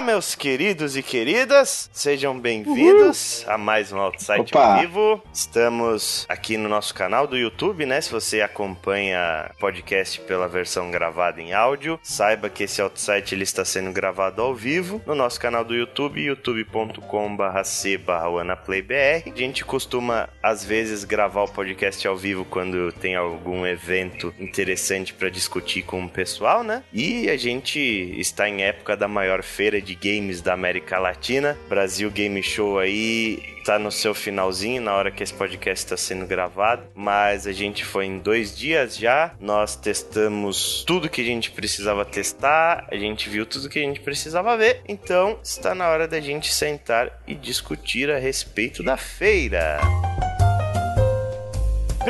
Olá, meus queridos e queridas, sejam bem-vindos a mais um Outside Opa. ao vivo. Estamos aqui no nosso canal do YouTube, né? Se você acompanha podcast pela versão gravada em áudio, saiba que esse Outside ele está sendo gravado ao vivo no nosso canal do YouTube, youtube.com/c/wannaplayBR. A gente costuma às vezes gravar o podcast ao vivo quando tem algum evento interessante para discutir com o pessoal, né? E a gente está em época da maior feira de games da América Latina, Brasil Game Show aí tá no seu finalzinho na hora que esse podcast está sendo gravado, mas a gente foi em dois dias já. Nós testamos tudo que a gente precisava testar, a gente viu tudo que a gente precisava ver. Então está na hora da gente sentar e discutir a respeito da feira.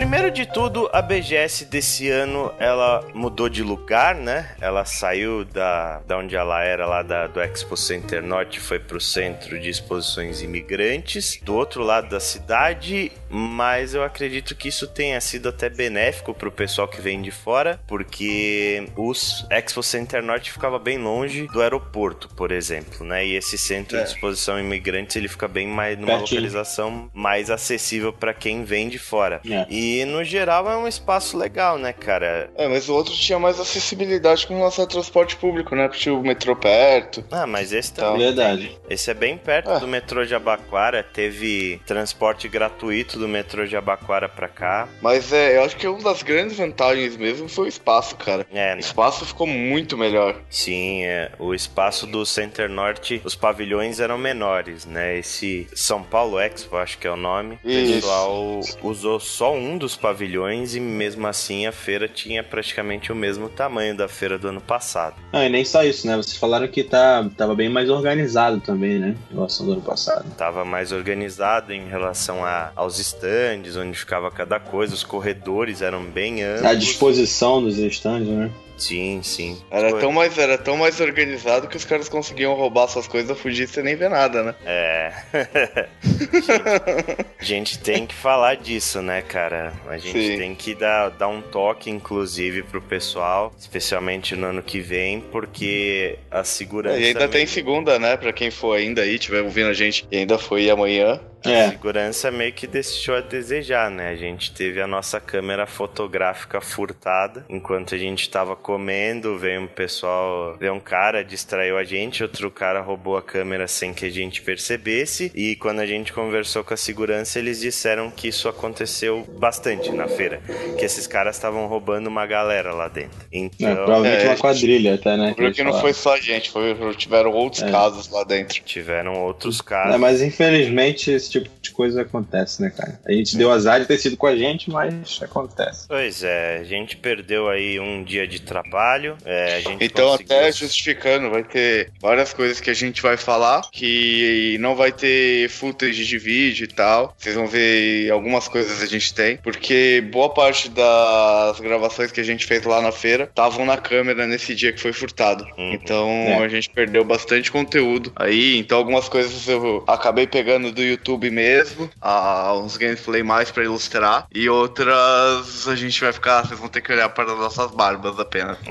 Primeiro de tudo, a BGS desse ano ela mudou de lugar, né? Ela saiu da, da onde ela era, lá da, do Expo Center Norte, foi pro Centro de Exposições Imigrantes, do outro lado da cidade, mas eu acredito que isso tenha sido até benéfico pro pessoal que vem de fora, porque o Expo Center Norte ficava bem longe do aeroporto, por exemplo, né? E esse Centro É. de Exposição Imigrantes ele fica bem mais numa Pertinho. localização mais acessível para quem vem de fora. É. E no geral é um espaço legal, né, cara? É, mas o outro tinha mais acessibilidade com relação ao transporte público, né? Porque tinha o metrô perto. Ah, mas esse Então, também. Verdade. Esse é bem perto Ah. do metrô de Abaquara. Teve transporte gratuito do metrô de Abaquara pra cá. Mas é, eu acho que uma das grandes vantagens mesmo foi o espaço, cara. É, O né? espaço ficou muito melhor. Sim, é. o espaço do Center Norte, os pavilhões eram menores, né? Esse São Paulo Expo, acho que é o nome. O pessoal usou só um dos pavilhões e mesmo assim a feira tinha praticamente o mesmo tamanho da feira do ano passado. Não, e nem só isso, né? Vocês falaram que tá, tava bem mais organizado também, né? Em relação ao ano passado. Tava mais organizado em relação a, aos estandes, onde ficava cada coisa, os corredores eram bem amplos. A disposição dos estandes, né? Sim, sim. Era Foi- tão, mais, era tão mais organizado que os caras conseguiam roubar suas coisas, fugir sem nem ver nada, né? É. a gente tem que falar disso, né, cara? A gente Sim. tem que dar, dar um toque, inclusive, pro pessoal, especialmente no ano que vem, porque a segurança. e ainda tem segunda, né? Pra quem for ainda aí, tiver ouvindo a gente e ainda foi amanhã. A É. segurança meio que deixou a desejar, né? A gente teve a nossa câmera fotográfica furtada enquanto a gente tava comendo. Veio um pessoal, veio um cara, distraiu a gente, outro cara roubou a câmera sem que a gente percebesse. E quando a gente conversou com a segurança, eles disseram que isso aconteceu bastante na feira. Que esses caras estavam roubando uma galera lá dentro. É, Então. provavelmente é, uma quadrilha até, né? que Porque eles não foi só a gente, foi, tiveram outros É. casos lá dentro. Tiveram outros casos. É, mas infelizmente esse tipo de coisa acontece, né, cara? A gente deu azar de ter sido com a gente, mas acontece. Pois é, a gente perdeu aí um dia de trabalho. é, a gente Então, conseguiu- até justificando, vai ter várias coisas que a gente vai falar que não vai ter footage de vídeo e tal. Vocês vão ver algumas coisas a gente tem, porque boa parte das gravações que a gente fez lá na feira estavam na câmera nesse dia que foi furtado. Uhum. Então É. a gente perdeu bastante conteúdo aí. Então algumas coisas eu acabei pegando do YouTube mesmo, ah, uns gameplay mais pra ilustrar, e outras a gente vai ficar, vocês vão ter que olhar para as nossas barbas apenas.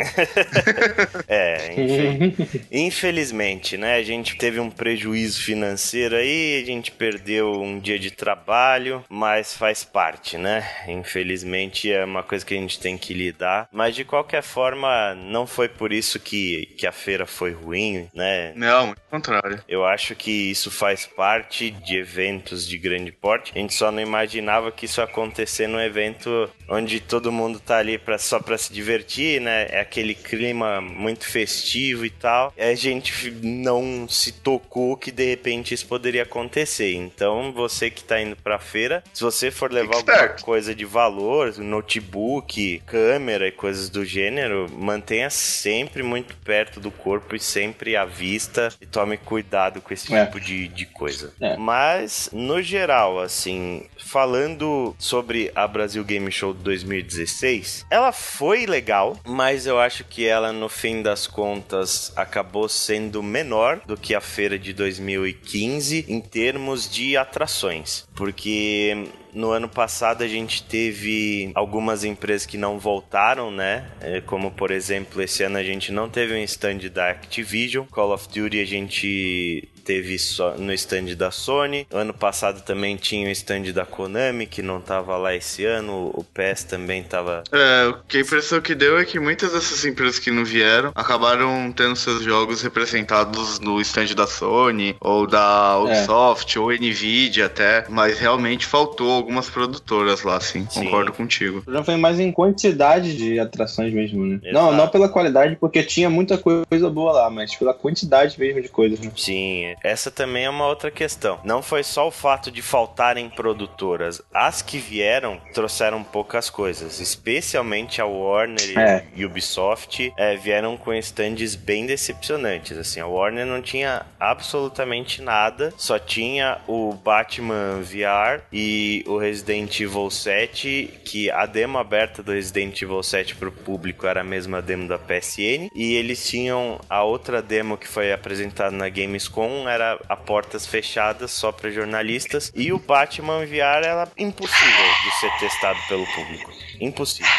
É, enfim. Infelizmente, né? A gente teve um prejuízo financeiro aí, a gente perdeu um dia de trabalho, mas faz parte, né? Infelizmente é uma coisa que a gente tem que lidar. Mas de qualquer forma, não foi por isso que, que a feira foi ruim, né? Não, muito contrário. Eu acho que isso faz parte de eventos de grande porte. A gente só não imaginava que isso ia acontecer num evento onde todo mundo tá ali pra, só pra se divertir, né? É aquele clima muito festivo e tal. E a gente não se tocou que de repente isso poderia acontecer. Então, você que tá indo pra feira, se você for levar alguma coisa de valor, notebook, câmera e coisas do gênero, mantenha sempre muito perto do corpo e sempre à vista e tome cuidado com esse É. tipo de, de coisa. É. Mas, no geral, assim, falando sobre a Brasil Game Show 2016, ela foi legal, mas eu acho que ela, no fim das contas, acabou sendo menor do que a feira de 2015 em termos de atrações. Porque no ano passado a gente teve algumas empresas que não voltaram, né? É, como por exemplo, esse ano a gente não teve um stand da Activision. Call of Duty a gente teve só no stand da Sony. Ano passado também tinha o stand da Konami, que não tava lá esse ano. O PES também tava. É, a impressão que deu é que muitas dessas empresas que não vieram acabaram tendo seus jogos representados no stand da Sony, ou da Ubisoft, é. ou Nvidia até. Mas realmente faltou algumas produtoras lá, sim. sim. Concordo contigo. Já foi mais em quantidade de atrações mesmo, né? Exato. Não, não pela qualidade, porque tinha muita coisa boa lá, mas pela quantidade mesmo de coisas. Né? Sim, essa também é uma outra questão. Não foi só o fato de faltarem produtoras. As que vieram trouxeram poucas coisas, especialmente a Warner é. e Ubisoft é, vieram com stands bem decepcionantes. Assim, a Warner não tinha absolutamente nada, só tinha o Batman VR e o Resident Evil 7, que a demo aberta do Resident Evil 7 para o público era a mesma demo da PSN, e eles tinham a outra demo que foi apresentada na Gamescom era a portas fechadas só para jornalistas e o Batman VR era impossível de ser testado pelo público. Impossível.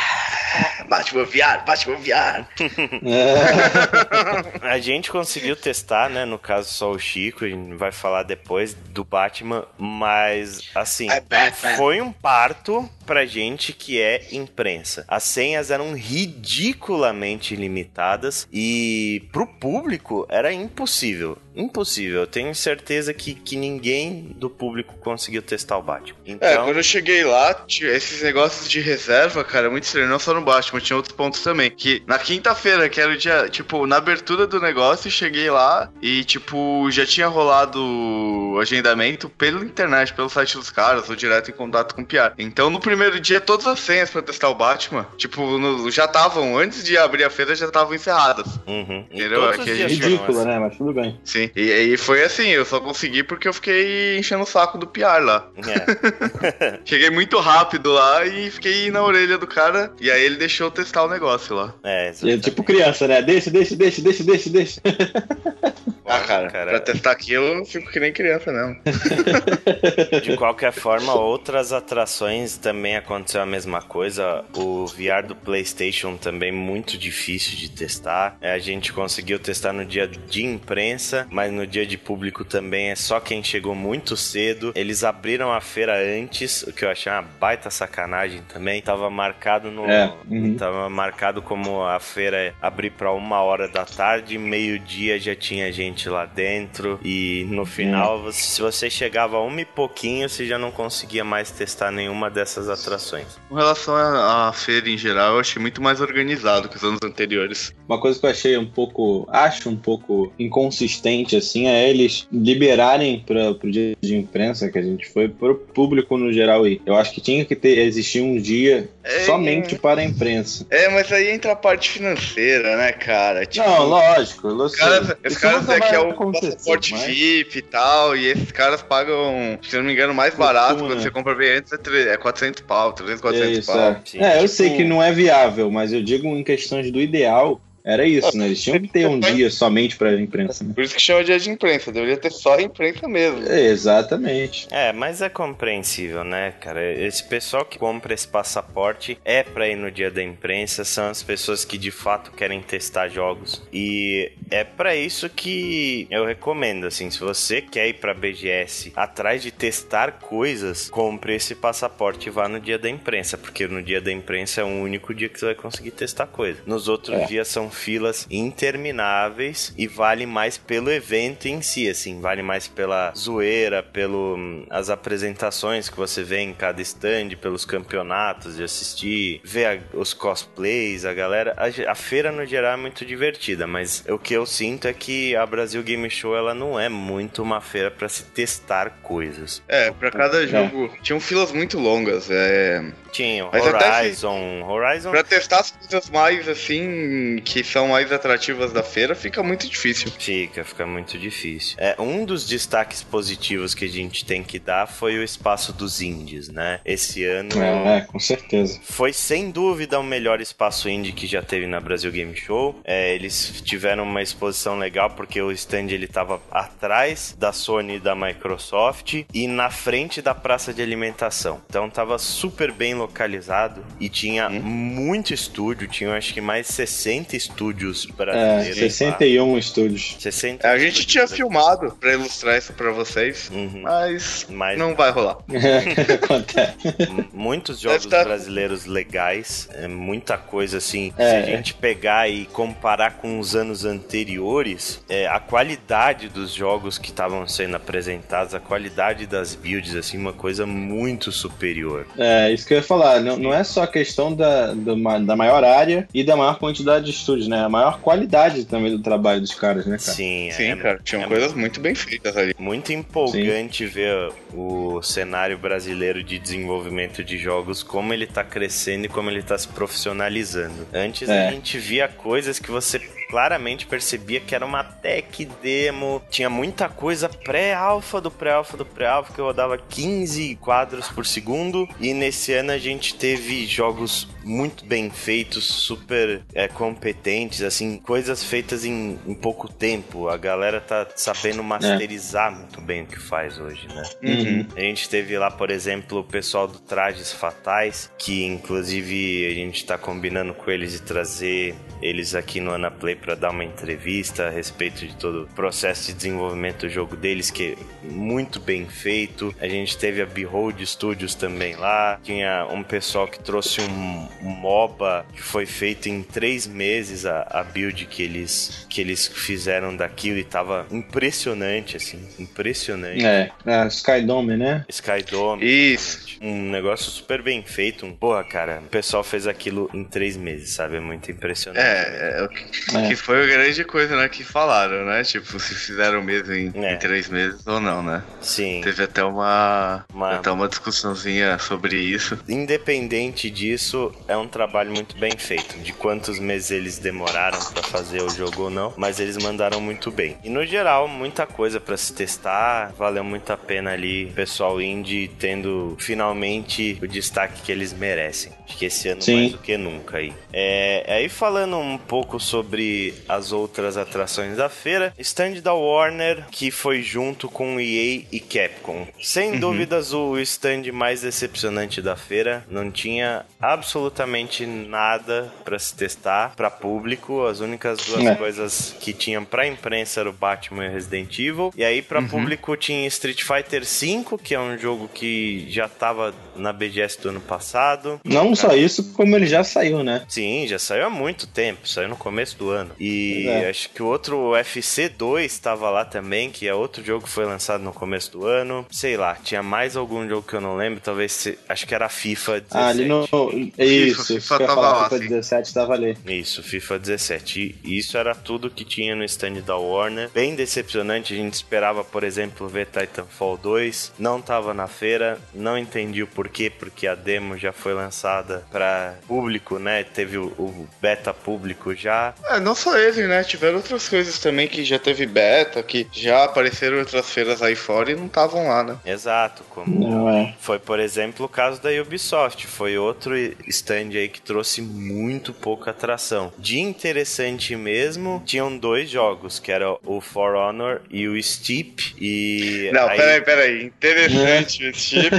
Batman VR, Batman VR. a gente conseguiu testar, né? No caso, só o Chico, a gente vai falar depois do Batman, mas assim, foi um parto pra gente que é imprensa. As senhas eram ridiculamente limitadas e pro público era impossível. Impossível. Eu tenho certeza que, que ninguém do público conseguiu testar o Batman. É, então... É, quando eu cheguei lá, esses negócios de reserva, cara, é muito estranho. Não só no Batman, tinha outros pontos também. Que na quinta-feira, que era o dia, tipo, na abertura do negócio, cheguei lá e, tipo, já tinha rolado o agendamento pela internet, pelo site dos caras, ou direto em contato com o PR. Então, no primeiro dia, todas as senhas pra testar o Batman, tipo, no, já estavam, antes de abrir a feira, já estavam encerradas. Uhum. Entendeu? É que Ridículo, né? Mas tudo bem. Sim. E aí foi assim, eu só consegui porque eu fiquei enchendo o saco do PR lá. É. Cheguei muito rápido lá e fiquei na orelha do cara, e aí ele deixou testar o negócio lá. É, exatamente. tipo criança, né? Deixa, deixa, deixa, deixa, deixa, deixa. Ah, cara, cara, pra testar aquilo, eu fico que nem criança, não. De qualquer forma, outras atrações também aconteceu a mesma coisa. O VR do PlayStation também muito difícil de testar. É, a gente conseguiu testar no dia de imprensa, mas no dia de público também é só quem chegou muito cedo. Eles abriram a feira antes, o que eu achei uma baita sacanagem também. Tava marcado no. É, uhum. Tava marcado como a feira abrir para uma hora da tarde, meio-dia já tinha gente gente lá dentro e no final, hum. se você chegava a uma e pouquinho, você já não conseguia mais testar nenhuma dessas atrações. Com relação à feira em geral, eu achei muito mais organizado que os anos anteriores. Uma coisa que eu achei um pouco, acho um pouco inconsistente assim, é eles liberarem para o dia de imprensa que a gente foi para o público no geral aí. Eu acho que tinha que ter existir um dia é, somente para a imprensa. É, mas aí entra a parte financeira, né, cara? Tipo, não, lógico. Os caras, os caras é que é o passaporte mas... VIP e tal, e esses caras pagam, se não me engano, mais barato quando né? você compra bem antes, é 400 pau, 300, 400 é isso, pau. É. é, eu tipo... sei que não é viável, mas eu digo em questões do ideal, era isso, né? Eles tinham que ter um dia somente pra imprensa. Né? Por isso que chama dia de imprensa, deveria ter só a imprensa mesmo. É, exatamente. É, mas é compreensível, né, cara? Esse pessoal que compra esse passaporte é pra ir no dia da imprensa, são as pessoas que de fato querem testar jogos. E é para isso que eu recomendo, assim, se você quer ir pra BGS atrás de testar coisas, compre esse passaporte e vá no dia da imprensa, porque no dia da imprensa é o único dia que você vai conseguir testar coisa. Nos outros é. dias são filas intermináveis e vale mais pelo evento em si, assim, vale mais pela zoeira, pelo hum, as apresentações que você vê em cada stand, pelos campeonatos de assistir, ver a, os cosplays, a galera. A, a, feira no geral é muito divertida, mas o que eu sinto é que a Brasil Game Show ela não é muito uma feira para se testar coisas. É, para cada jogo é. tinham filas muito longas. É... Tinha Horizon, Horizon. Pra testar as coisas mais assim que que são mais atrativas da feira, fica muito difícil. Fica, fica muito difícil. É, um dos destaques positivos que a gente tem que dar foi o espaço dos indies, né? Esse ano. É, é com certeza. Foi sem dúvida o melhor espaço indie que já teve na Brasil Game Show. É, eles tiveram uma exposição legal porque o stand ele tava atrás da Sony e da Microsoft e na frente da praça de alimentação. Então tava super bem localizado e tinha hum. muito estúdio, tinha acho que mais 60 estúdios brasileiros. É, 61 lá. estúdios. 60 é, a gente tinha filmado para ilustrar isso para vocês, uhum. mas, mas não vai rolar. Muitos jogos estar... brasileiros legais, é muita coisa assim. É, se a gente pegar e comparar com os anos anteriores, é, a qualidade dos jogos que estavam sendo apresentados, a qualidade das builds, assim, uma coisa muito superior. É, isso que eu ia falar. Não, não é só a questão da, do, da maior área e da maior quantidade de estúdios, né? A maior qualidade também do trabalho dos caras, né, cara? Sim, Sim, é, cara. Tinham é, coisas muito bem feitas ali. Muito empolgante Sim. ver o cenário brasileiro de desenvolvimento de jogos, como ele tá crescendo e como ele tá se profissionalizando. Antes é. a gente via coisas que você claramente percebia que era uma tech demo, tinha muita coisa pré-alfa do pré-alfa do pré-alfa que rodava 15 quadros por segundo e nesse ano a gente teve jogos muito bem feitos, super é, competentes, assim, coisas feitas em, em, pouco tempo. A galera tá sabendo masterizar é. muito bem o que faz hoje, né? Uhum. A gente teve lá, por exemplo, o pessoal do Trajes Fatais, que inclusive a gente tá combinando com eles de trazer eles aqui no Anaplay para dar uma entrevista a respeito de todo o processo de desenvolvimento do jogo deles, que é muito bem feito. A gente teve a Behold Studios também lá. Tinha um pessoal que trouxe um, um MOBA que foi feito em três meses a, a build que eles, que eles fizeram daquilo e tava impressionante, assim, impressionante. É, é Skydome, né? Skydome. Isso. Um negócio super bem feito. Um, porra, cara, o pessoal fez aquilo em três meses, sabe? É muito impressionante. É, é, o que, foi a grande coisa, né, que falaram, né? Tipo, se fizeram mesmo em, é. em três meses ou não, né? Sim. Teve até uma, uma, até uma discussãozinha sobre isso. Independente disso, é um trabalho muito bem feito. De quantos meses eles demoraram para fazer o jogo ou não, mas eles mandaram muito bem. E no geral, muita coisa para se testar, valeu muito a pena ali, pessoal indie tendo finalmente o destaque que eles merecem. Acho que esse ano Sim. mais do que nunca aí. É, aí falando um pouco sobre as outras atrações da feira, stand da Warner que foi junto com EA e Capcom. Sem uhum. dúvidas o stand mais decepcionante da feira, não tinha absolutamente nada para se testar para público. As únicas duas é. coisas que tinham para imprensa era o Batman e o Resident Evil. E aí para uhum. público tinha Street Fighter V, que é um jogo que já tava na BGS do ano passado. Não só isso, como ele já saiu, né? Sim, já saiu há muito tempo, saiu no começo do ano. E é. acho que o outro UFC 2 estava lá também, que é outro jogo que foi lançado no começo do ano. Sei lá, tinha mais algum jogo que eu não lembro, talvez se, acho que era FIFA 17. Ah, ali no isso, FIFA, FIFA tava lá, FIFA 17 tava ali. Isso, FIFA 17. E isso era tudo que tinha no stand da Warner. Bem decepcionante, a gente esperava, por exemplo, ver Titanfall 2, não tava na feira, não entendi o porquê, porque a demo já foi lançada para público, né? Teve o, o, beta público já. É, não só ele, né? Tiveram outras coisas também que já teve beta, que já apareceram outras feiras aí fora e não estavam lá, né? Exato, como é. foi, por exemplo, o caso da Ubisoft, foi outro stand aí que trouxe muito pouca atração. De interessante mesmo, tinham dois jogos, que era o For Honor e o Steep. E. Não, aí... peraí, peraí. Interessante o Steep.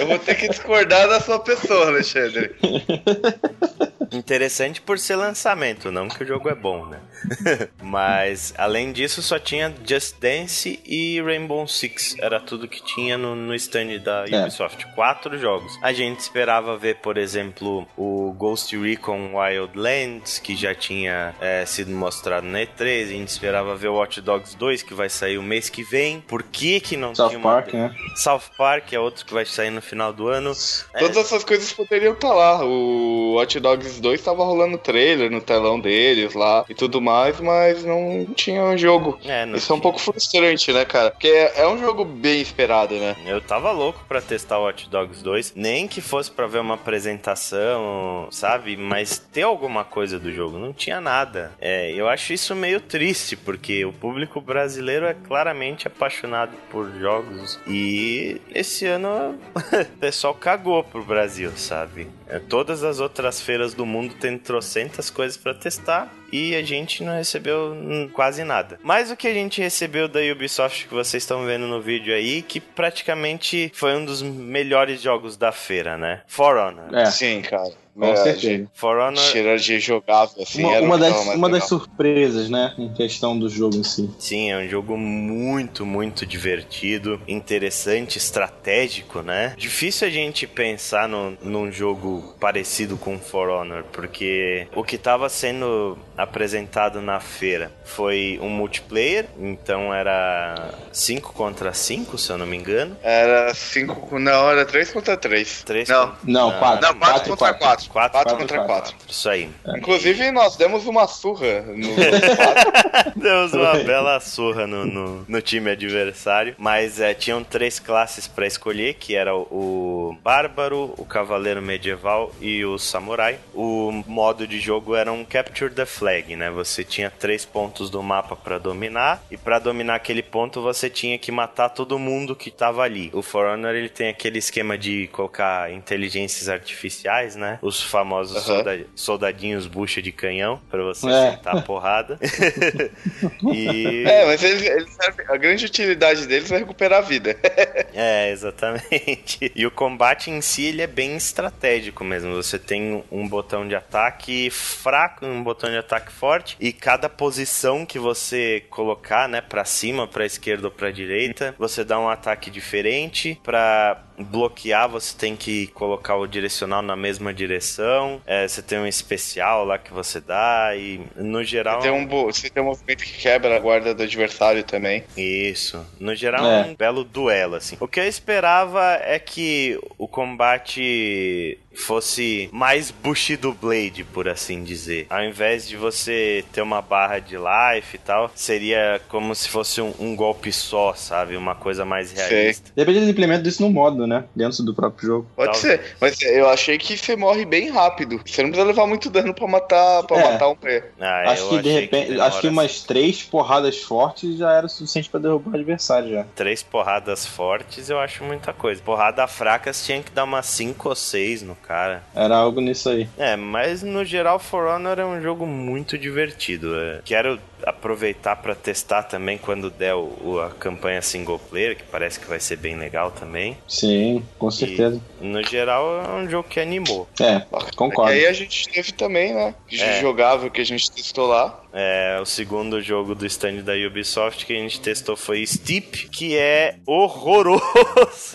eu vou ter que discordar da sua pessoa, Alexandre. Interessante por ser lançamento, não que o jogo é bom, né? Mas, além disso, só tinha Just Dance e Rainbow Six. Era tudo que tinha no, no stand da é. Ubisoft. É. Quatro jogos. A gente esperava ver, por exemplo, o Ghost Recon Wildlands, que já tinha é, sido mostrado na E3. A gente esperava ver o Watch Dogs 2, que vai sair o mês que vem. Por que que não South tinha uma... Park, né? South Park é outro que vai sair no final do ano. Todas é... essas coisas poderiam estar lá. O Watch Dogs 2 tava rolando trailer no telão deles lá e tudo mais, mas não tinha um jogo. É, não Isso é um tinha. pouco frustrante, né, cara? Porque é, é um jogo bem esperado, né? Eu tava louco pra testar o Watch Dogs 2, nem que fosse pra ver uma apresentação, sabe? Mas ter alguma coisa do jogo, não tinha nada. É, eu acho isso meio triste, porque o público brasileiro é claramente apaixonado por jogos e esse ano o pessoal cagou pro Brasil, sabe? É, todas as outras feiras do mundo tem trocentas coisas pra testar e a gente não recebeu quase nada. Mas o que a gente recebeu da Ubisoft que vocês estão vendo no vídeo aí, que praticamente foi um dos melhores jogos da feira, né? For Honor. É, Sim, cara. Com É, certeza. For Honor Cheiro de jogável, assim. Uma, uma das, uma das surpresas, né, em questão do jogo em si. Sim, é um jogo muito, muito divertido, interessante, estratégico, né? Difícil a gente pensar no, num jogo parecido com For Honor, porque o que estava sendo apresentado na feira foi um multiplayer, então era 5 contra 5, se eu não me engano. Era 5. Não, era 3 contra 3. Três Não. contra- Não, quatro. Não, 4 contra 4. 4 Quatro contra quatro. 4. Isso aí. Inclusive, nós demos uma surra no 4. Demos uma bela surra no, no, no time adversário. Mas é, tinham três classes pra escolher, que era o, o Bárbaro, o Cavaleiro Medieval e o Samurai. O modo de jogo era um Capture the Flag, né? Você tinha três pontos do mapa pra dominar. E pra dominar aquele ponto, você tinha que matar todo mundo que tava ali. O For Honor, ele tem aquele esquema de colocar inteligências artificiais, né? Os famosos Aham. solda- soldadinhos bucha de canhão, pra você É. sentar a porrada. e... é, mas eles, eles servem- a grande utilidade deles é recuperar a vida. É, exatamente. E o combate em si, ele é bem estratégico mesmo. Você tem um botão de ataque fraco e um botão de ataque forte. E cada posição que você colocar, né, pra cima, pra esquerda ou pra direita, você dá um ataque diferente. Pra bloquear, você tem que colocar o direcional na mesma direção. É, você tem um especial lá que você dá. E no geral. Tem um, você tem um movimento que quebra a guarda do adversário também. Isso. No geral, É. é um belo duelo, assim. O que eu esperava é que o combate fosse mais Bushido Blade, por assim dizer. Ao invés de você ter uma barra de life e tal, seria como se fosse um, um golpe só, sabe? Uma coisa mais realista. De repente eles implementam isso no modo, né? Dentro do próprio jogo. Pode Talvez. ser, mas eu achei que você morre bem rápido. Você não precisa levar muito dano pra matar, pra É. matar um player. Ah, acho que de repente. demora acho que umas três porradas fortes já era o suficiente pra derrubar o adversário já. Três porradas fortes, eu acho muita coisa. Porrada fracas tinha que dar umas cinco ou seis no cara. Era algo nisso aí. É, mas no geral For Honor é um jogo muito divertido. é. Quero aproveitar pra testar também quando der o, o- a campanha single player, que parece que vai ser bem legal também. Sim, com certeza. No geral é um jogo que animou. É, concordo. E aí a gente teve também, né? É. Jogável que a gente testou lá. É, o segundo jogo do stand da Ubisoft que a gente testou foi Steep, que é horroroso.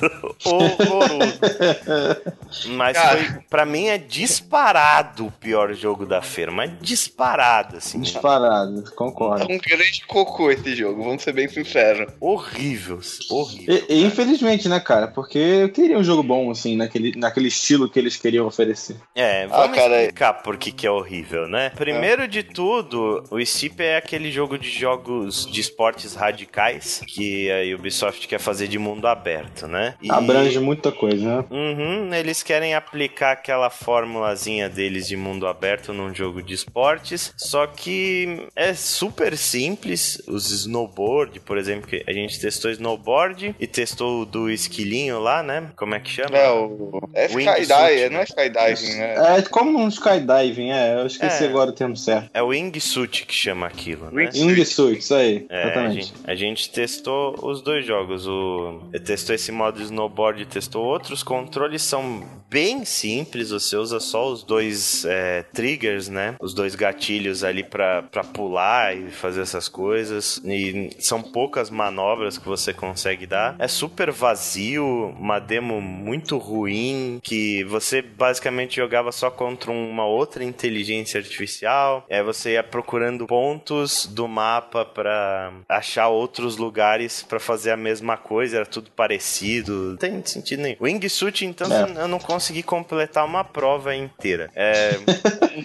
horroroso. Mas Cara. foi, pra mim é disparado o pior jogo da feira, mas disparado, assim. Disparado, É concordo. um grande cocô esse jogo, vamos ser bem sinceros. Horrível, horrível. E, infelizmente, né, cara? Porque eu queria um jogo bom, assim, naquele, naquele estilo que eles queriam oferecer. É, vamos Ah, cara, explicar por que, que é horrível, né? Primeiro de tudo, o Steep é aquele jogo de jogos de esportes radicais que a Ubisoft quer fazer de mundo aberto, né? E- Abrange muita coisa, né? Uhum, eles querem aplicar aquela formulazinha deles de mundo aberto num jogo de esportes, só que é super simples. Os snowboard, por exemplo, que a gente testou snowboard e testou o do esquilinho lá, né? Como é que chama? É, o... é né? não é skydiving, né? É como um skydiving, é. Eu esqueci É. agora o termo certo. É o wingsuit que chama aquilo, né? Wingsuit. Isso aí. É, a exatamente. gente, a gente testou os dois jogos. O, testou esse modo snowboard e testou outros. Controles são bem simples. Você usa só os dois é, triggers, né? Os dois gatilhos ali pra, pra pular e fazer essas coisas. E são poucas manobras que você consegue dar. É super vazio, uma demo muito ruim, que você basicamente jogava só contra uma outra inteligência artificial. Aí você ia procurando pontos do mapa para achar outros lugares para fazer a mesma coisa, era tudo parecido. Não tem sentido nenhum. Wingsuit, então, é. eu não consegui completar uma prova inteira. É...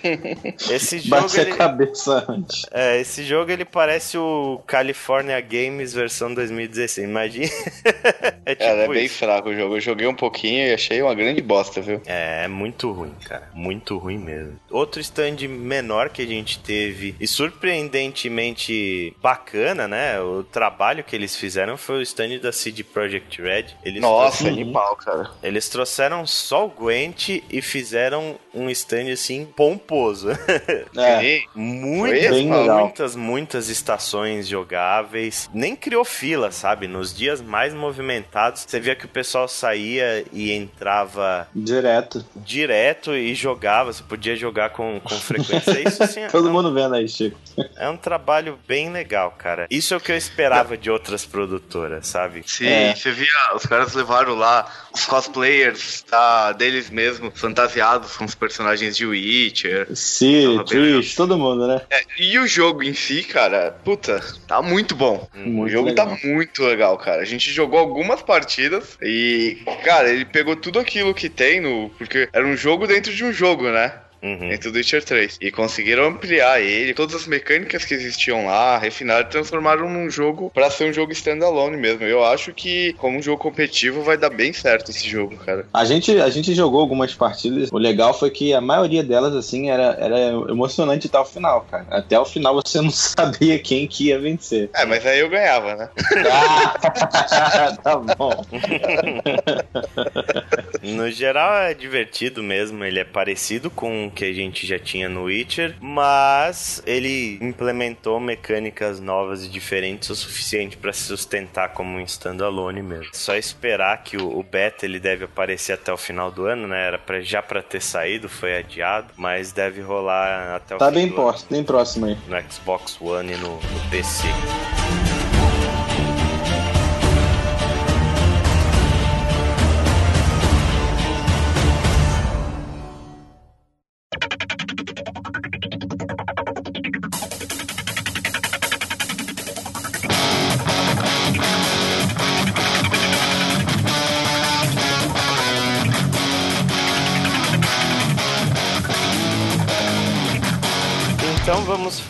esse jogo. Bate ele... a cabeça antes. É, esse jogo ele parece o California Games versão 2016. Imagina. é tipo é bem fraco o jogo. Eu joguei um pouquinho e achei uma grande bosta, viu? É, é muito ruim, cara. Muito ruim mesmo. Outro stand menor que a gente teve e surpreendentemente bacana, né? O trabalho que eles fizeram foi o stand da CD Projekt Red. Eles Nossa, trouxeram... animal, cara. Eles trouxeram só o Gwent e fizeram um stand assim pomposo. É. muitas, muitas, muitas estações jogáveis. Nem criou fila, sabe? Nos dias mais movimentados, você via que o pessoal saía e entrava direto. Direto e jogava. Você podia jogar com, com frequência. Isso assim, Todo é mundo vendo aí, Chico. É um trabalho bem legal, cara. Isso é o que eu esperava de outras produtoras, sabe? Sim, é. você via, os caras levaram lá os cosplayers tá, deles mesmos, fantasiados com os personagens de Witcher. Sim, Trish, todo mundo, né? É, e o jogo em si, cara, puta, tá muito bom. Muito o jogo tá legal. tá muito legal, cara. A gente jogou algumas partidas e, cara, ele pegou tudo aquilo que tem no. Porque era um jogo dentro de um jogo, né? Uhum. dentro do Witcher 3. E conseguiram ampliar ele, todas as mecânicas que existiam lá, refinaram e transformaram num jogo para ser um jogo standalone mesmo. Eu acho que, como um jogo competitivo, vai dar bem certo esse jogo, cara. A gente, a gente jogou algumas partidas. O legal foi que a maioria delas, assim, era, era emocionante até o final, cara. Até o final você não sabia quem que ia vencer. É, mas aí eu ganhava, né? ah, tá bom. no geral é divertido mesmo, ele é parecido com que a gente já tinha no Witcher, mas ele implementou mecânicas novas e diferentes o suficiente para se sustentar como um standalone mesmo. Só esperar que o, o, beta ele deve aparecer até o final do ano, né? Era pra, já para ter saído, foi adiado, mas deve rolar até o tá bem próximo, bem próximo aí. No Xbox One e no, no PC.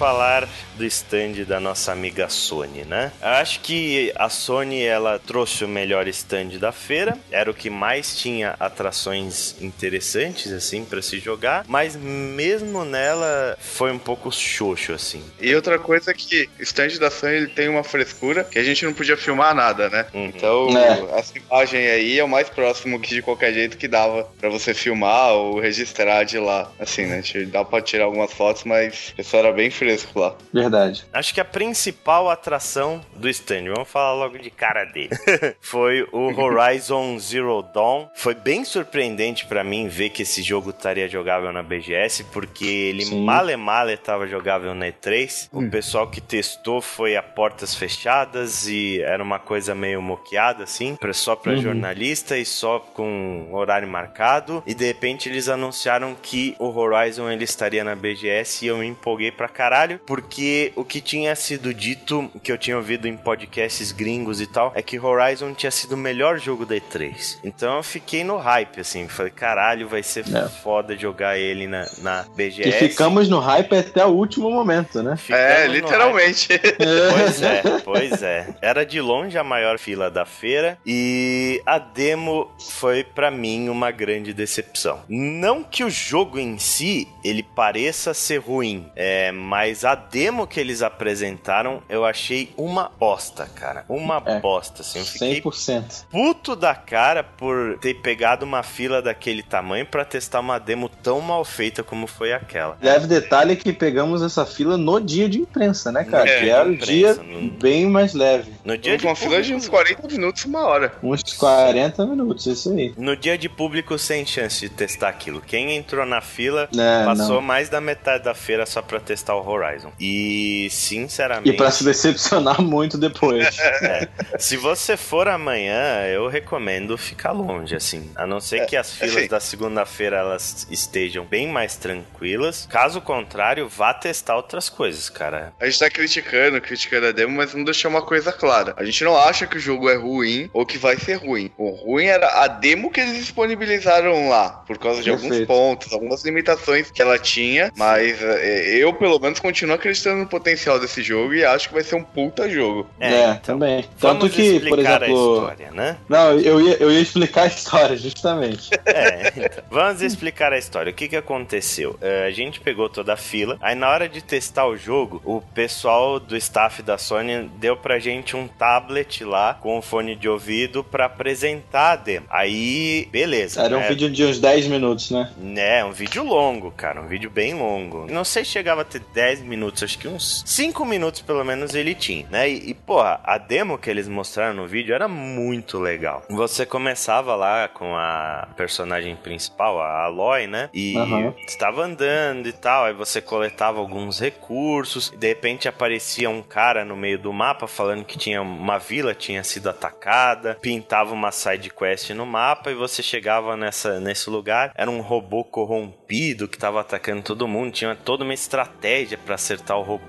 Falar do stand da nossa amiga Sony, né? Eu acho que a Sony ela trouxe o melhor stand da feira, era o que mais tinha atrações interessantes assim para se jogar, mas mesmo nela foi um pouco xoxo assim. E outra coisa é que o stand da Sony ele tem uma frescura que a gente não podia filmar nada, né? Uhum. Então é. essa imagem aí é o mais próximo que de qualquer jeito que dava para você filmar ou registrar de lá, assim, né? Dá para tirar algumas fotos, mas isso era bem fresco lá. Verdade. Acho que a principal atração do stand, vamos falar logo de cara dele, foi o Horizon Zero Dawn. Foi bem surpreendente para mim ver que esse jogo estaria jogável na BGS, porque ele Sim. male male estava jogável na E3. Hum. O pessoal que testou foi a portas fechadas e era uma coisa meio moqueada assim, só para uhum. jornalista e só com horário marcado. E de repente eles anunciaram que o Horizon ele estaria na BGS e eu me empolguei pra caralho, porque o que tinha sido dito, que eu tinha ouvido em podcasts gringos e tal, é que Horizon tinha sido o melhor jogo da E3. Então eu fiquei no hype, assim, falei, caralho, vai ser é. foda jogar ele na, na BGS. E ficamos no hype até o último momento, né? Ficamos é, literalmente. pois é, pois é. Era de longe a maior fila da feira e a demo foi para mim uma grande decepção. Não que o jogo em si ele pareça ser ruim, é, mas a demo demo que eles apresentaram, eu achei uma bosta, cara. Uma é, bosta, assim. Eu fiquei 100%. puto da cara por ter pegado uma fila daquele tamanho para testar uma demo tão mal feita como foi aquela. Leve detalhe que pegamos essa fila no dia de imprensa, né, cara? É, que era o dia no... bem mais leve. No dia de uma fila de uns 40 minutos, uma hora. Uns 40 minutos, isso aí. No dia de público, sem chance de testar aquilo. Quem entrou na fila é, passou não. mais da metade da feira só pra testar o Horizon. E E, sinceramente. E para se decepcionar muito depois. é, se você for amanhã, eu recomendo ficar longe, assim. A não ser é, que as filas assim. da segunda-feira elas estejam bem mais tranquilas. Caso contrário, vá testar outras coisas, cara. A gente tá criticando, criticando a demo, mas não deixou uma coisa clara. A gente não acha que o jogo é ruim ou que vai ser ruim. O ruim era a demo que eles disponibilizaram lá, por causa de Perfeito. alguns pontos, algumas limitações que ela tinha, mas é, eu, pelo menos, continuo acreditando no potencial desse jogo e acho que vai ser um puta jogo. É, é também. Tanto que, por exemplo. História, né? Não, eu ia, eu ia explicar a história, justamente. É, então. Vamos explicar a história. O que, que aconteceu? Uh, a gente pegou toda a fila, aí na hora de testar o jogo, o pessoal do staff da Sony deu pra gente um tablet lá com o fone de ouvido pra apresentar a demo. Aí, beleza. Era né? um vídeo de uns 10 minutos, né? É, um vídeo longo, cara. Um vídeo bem longo. Não sei se chegava a ter 10 minutos, acho que uns 5 minutos pelo menos ele tinha, né? E, e porra, a demo que eles mostraram no vídeo era muito legal. Você começava lá com a personagem principal, a Aloy, né? E uhum. estava andando e tal, aí você coletava alguns recursos, de repente aparecia um cara no meio do mapa falando que tinha uma vila tinha sido atacada, pintava uma side quest no mapa e você chegava nessa, nesse lugar, era um robô corrompido que estava atacando todo mundo, tinha toda uma estratégia para acertar o robô,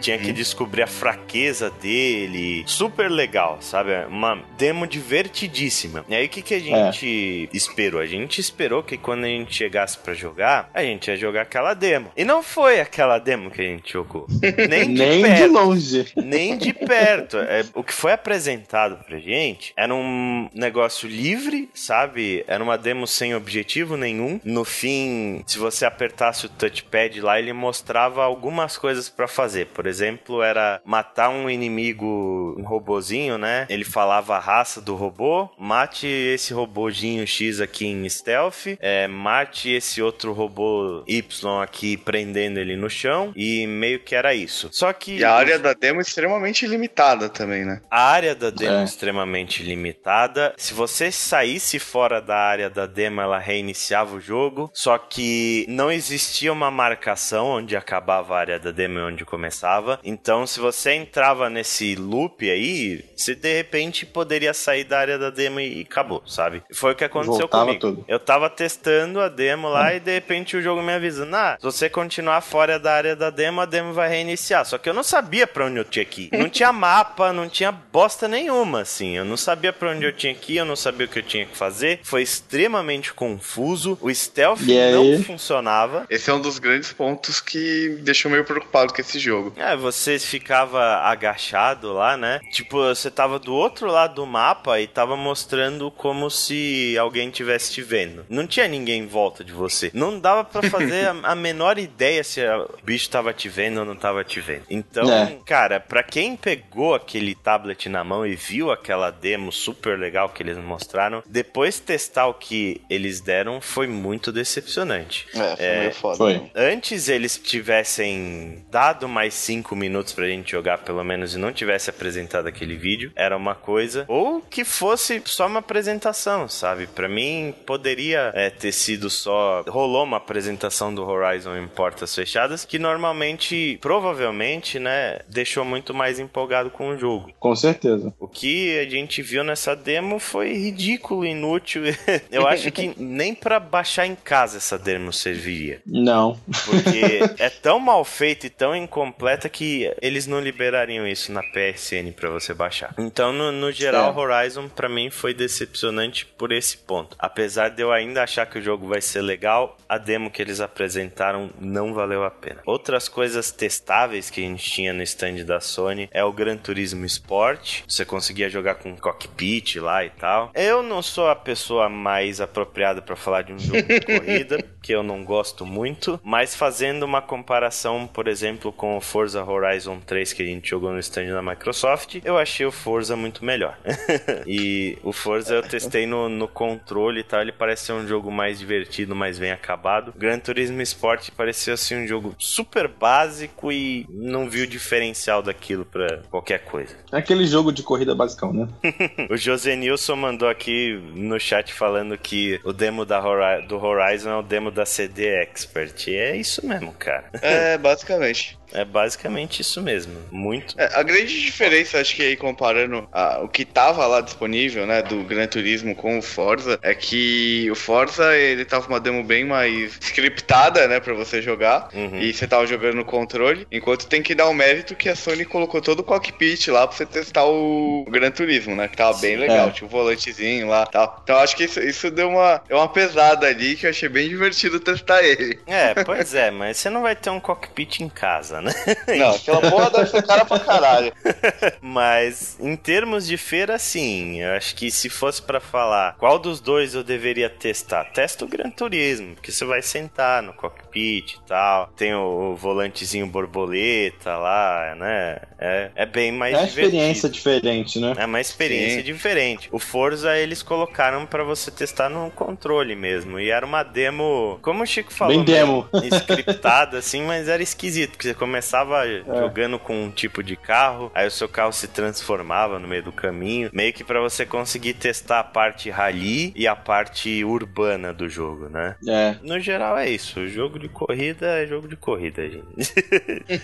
tinha que uhum. descobrir a fraqueza dele, super legal, sabe? Uma demo divertidíssima. E aí o que, que a gente é. esperou? A gente esperou que quando a gente chegasse para jogar, a gente ia jogar aquela demo. E não foi aquela demo que a gente jogou. Nem de, nem perto, de longe. Nem de perto. É, o que foi apresentado pra gente era um negócio livre, sabe? Era uma demo sem objetivo nenhum. No fim, se você apertasse o touchpad lá, ele mostrava algumas coisas para fazer. Por exemplo, era matar um inimigo, um robozinho, né? Ele falava a raça do robô, mate esse robozinho X aqui em stealth, é, mate esse outro robô Y aqui prendendo ele no chão e meio que era isso. Só que e a área da demo é extremamente limitada também, né? A área da demo é extremamente limitada. Se você saísse fora da área da demo, ela reiniciava o jogo. Só que não existia uma marcação onde acabava a área da demo e onde começava. Então, se você entrava nesse loop aí, você de repente poderia sair da área da demo e acabou, sabe? Foi o que aconteceu Voltava comigo. Tudo. Eu tava testando a demo lá hum. e de repente o jogo me avisa: Ah, se você continuar fora da área da demo, a demo vai reiniciar. Só que eu não sabia para onde eu tinha que ir. Não tinha mapa, não tinha bosta nenhuma, assim. Eu não sabia para onde eu tinha que ir, eu não sabia o que eu tinha que fazer. Foi extremamente confuso. O stealth não funcionava. Esse é um dos grandes pontos que deixou meio preocupado com esse jogo. É, você ficava agachado lá, né? Tipo, você tava do outro lado do mapa e tava mostrando como se alguém tivesse te vendo. Não tinha ninguém em volta de você. Não dava para fazer a, a, menor ideia se o bicho tava te vendo ou não tava te vendo. Então, é. cara, para quem pegou aquele tablet na mão e viu aquela demo super legal que eles mostraram, depois testar o que eles deram foi muito decepcionante. É, foi é, meio foda. Foi. Antes eles tivessem dado mais cinco minutos pra gente jogar, pelo menos, e não tivesse apresentado aquele vídeo, era uma coisa. Ou que fosse só uma apresentação, sabe? Para mim, poderia é, ter sido só. Rolou uma apresentação do Horizon em portas fechadas, que normalmente, provavelmente, né, deixou muito mais empolgado com o jogo. Com certeza. O que a gente viu nessa demo foi ridículo, inútil. Eu acho que nem para baixar em casa essa demo serviria. Não. Porque é tão mal feita e tão incompleta que eles não liberariam isso na PSN para você baixar. Então, no, no geral, é. Horizon para mim foi decepcionante por esse ponto. Apesar de eu ainda achar que o jogo vai ser legal, a demo que eles apresentaram não valeu a pena. Outras coisas testáveis que a gente tinha no stand da Sony é o Gran Turismo Sport. Você conseguia jogar com cockpit lá e tal. Eu não sou a pessoa mais apropriada para falar de um jogo de corrida, que eu não gosto muito, mas fazendo uma comparação, por exemplo, com o Forza Horizon 3 que a gente jogou no stand da Microsoft, eu achei o Forza muito melhor. e o Forza eu testei no, no controle e tal, ele parece ser um jogo mais divertido, mais bem acabado. Gran Turismo Sport pareceu assim um jogo super básico e não vi o diferencial daquilo para qualquer coisa. É aquele jogo de corrida basicão, né? o José Nilson mandou aqui no chat falando que o demo da Hori do Horizon é o demo da CD Expert. E é isso mesmo, cara. É, basicamente. much. É basicamente isso mesmo. Muito. É, a grande diferença, acho que aí comparando a, o que tava lá disponível, né, do Gran Turismo com o Forza, é que o Forza, ele tava uma demo bem mais scriptada, né, pra você jogar, Uhum. e você tava jogando no controle, enquanto tem que dar o mérito que a Sony colocou todo o cockpit lá pra você testar o Gran Turismo, né, que tava bem legal, É. tinha um volantezinho lá e tal. Então acho que isso, isso deu uma, deu uma pesada ali, que eu achei bem divertido testar ele. É, pois é, mas você não vai ter um cockpit em casa, né? Não, aquela porra deve ser cara pra caralho. Mas em termos de feira, sim. Eu acho que se fosse pra falar qual dos dois eu deveria testar, testa o Gran Turismo, porque você vai sentar no cockpit e tal. Tem o, o volantezinho borboleta lá, né? É, é bem mais É uma experiência diferente, né? É uma experiência Sim. diferente. O Forza eles colocaram pra você testar no controle mesmo. E era uma demo, como o Chico falou, Bem demo. scriptada assim, mas era esquisito, porque você começava É. jogando com um tipo de carro, aí o seu carro se transformava no meio do caminho, meio que pra você conseguir testar a parte rally e a parte urbana do jogo, né? É. No geral é isso. Jogo de corrida é jogo de corrida, gente.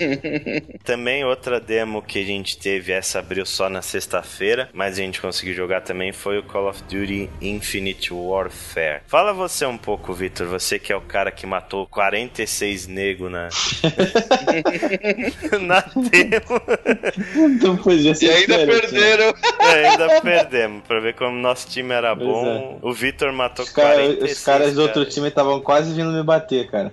também outra demo que a gente teve, essa abriu só na sexta-feira, mas a gente conseguiu jogar também, foi o Call of Duty Infinite Warfare. Fala você um pouco, Victor, você que é o cara que matou 46 nego na... na demo. Então podia ser E ainda né? perderam. É, ainda perdemos, pra ver como nosso time era Pois bom. O Victor matou Os, cara- 46, os caras do outro cara. time estavam quase vindo me bater, cara.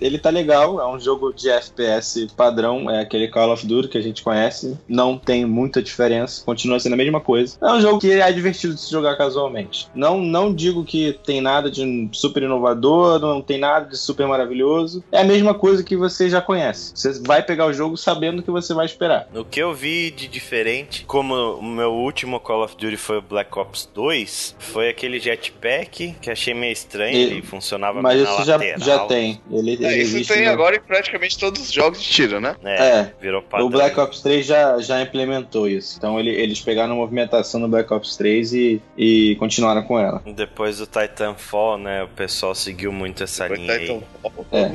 Ele tá legal, é um jogo de FPS padrão, é aquele Call of Duty que a gente conhece. Não tem muita diferença, continua sendo a mesma coisa. É um jogo que é divertido de se jogar casualmente. Não, não digo que tem nada de super inovador, não tem nada de super maravilhoso. É a mesma coisa que você já conhece. Você vai pegar o jogo sabendo o que você vai esperar. O que eu vi de diferente, como o meu último Call of Duty foi o Black Ops 2, foi aquele jetpack que achei meio estranho, E- ele funcionava Mas isso já, lateral. já tem. Ele, ele É, isso existe tem no- agora em praticamente todos os jogos de tiro, né? É, É, virou padrão. O Black Ops 3 já, já implementou isso. Então ele- eles pegaram a movimentação do Black Ops 3 e, e continuaram com ela. Depois do Titanfall, né, o pessoal seguiu muito essa Depois linha aí. todo É.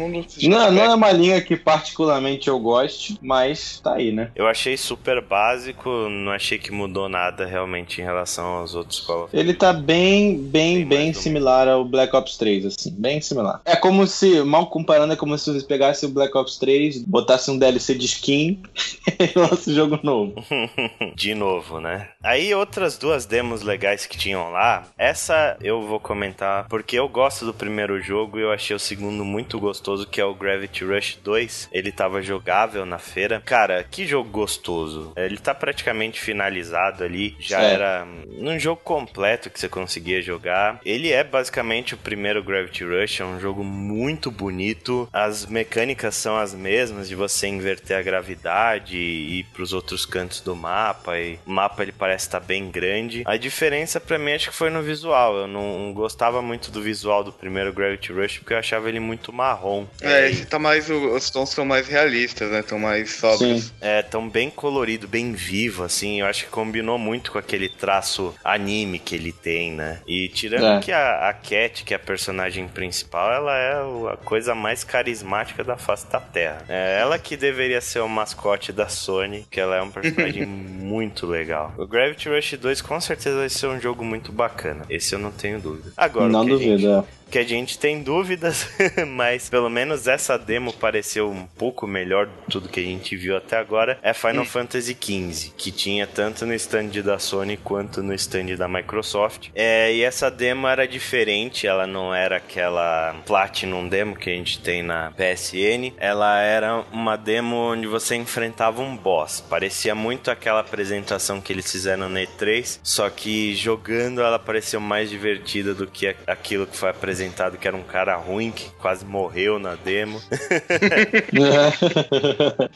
Não, não é uma linha que particularmente eu goste, mas tá aí, né? Eu achei super básico, não achei que mudou nada realmente em relação aos outros Call of Ele tá bem, bem, Bem bem similar ao Black Ops 3, assim, bem similar. É como se, mal comparando, é como se você pegasse o Black Ops 3, botasse um DLC de skin e lança o jogo novo. De novo, né? Aí outras duas demos legais que tinham lá, essa eu vou comentar porque eu gosto do primeiro jogo e eu achei o segundo muito gostoso, que é o Gravity Rush 2. Ele tava jogável na feira. Cara, que jogo gostoso. Ele tá praticamente finalizado ali, já É. era um jogo completo que você conseguia jogar. Ele é basicamente o primeiro Gravity Rush, é um jogo muito bonito. As mecânicas são as mesmas de você inverter a gravidade e ir pros outros cantos do mapa. E o mapa ele parece estar bem grande. A diferença pra mim acho que foi no visual. Eu não gostava muito do visual do primeiro Gravity Rush porque eu achava ele muito marrom. É, E- esse tá mais. Os tons são mais realistas, né? Estão mais sóbrios. Sim. É, tão bem colorido, bem vivo, assim. Eu acho que combinou muito com aquele traço anime que ele tem, né? E tirando É. que a, a Cat, que é a personagem principal, ela é a coisa mais carismática da face da Terra. É ela que deveria ser o mascote da Sony, que ela é um personagem muito legal. O Gravity Rush 2 com certeza vai ser um jogo muito bacana. Esse eu não tenho dúvida. Agora, não o que a gente- duvido, é. Que a gente tem dúvidas, mas pelo menos essa demo pareceu um pouco melhor de tudo que a gente viu até agora. É Final Fantasy XV, que tinha tanto no stand da Sony quanto no stand da Microsoft. É, e essa demo era diferente, ela não era aquela Platinum demo que a gente tem na PSN, ela era uma demo onde você enfrentava um boss. Parecia muito aquela apresentação que eles fizeram na E3, só que jogando ela pareceu mais divertida do que aquilo que foi apresentado, que era um cara ruim que quase morreu na demo.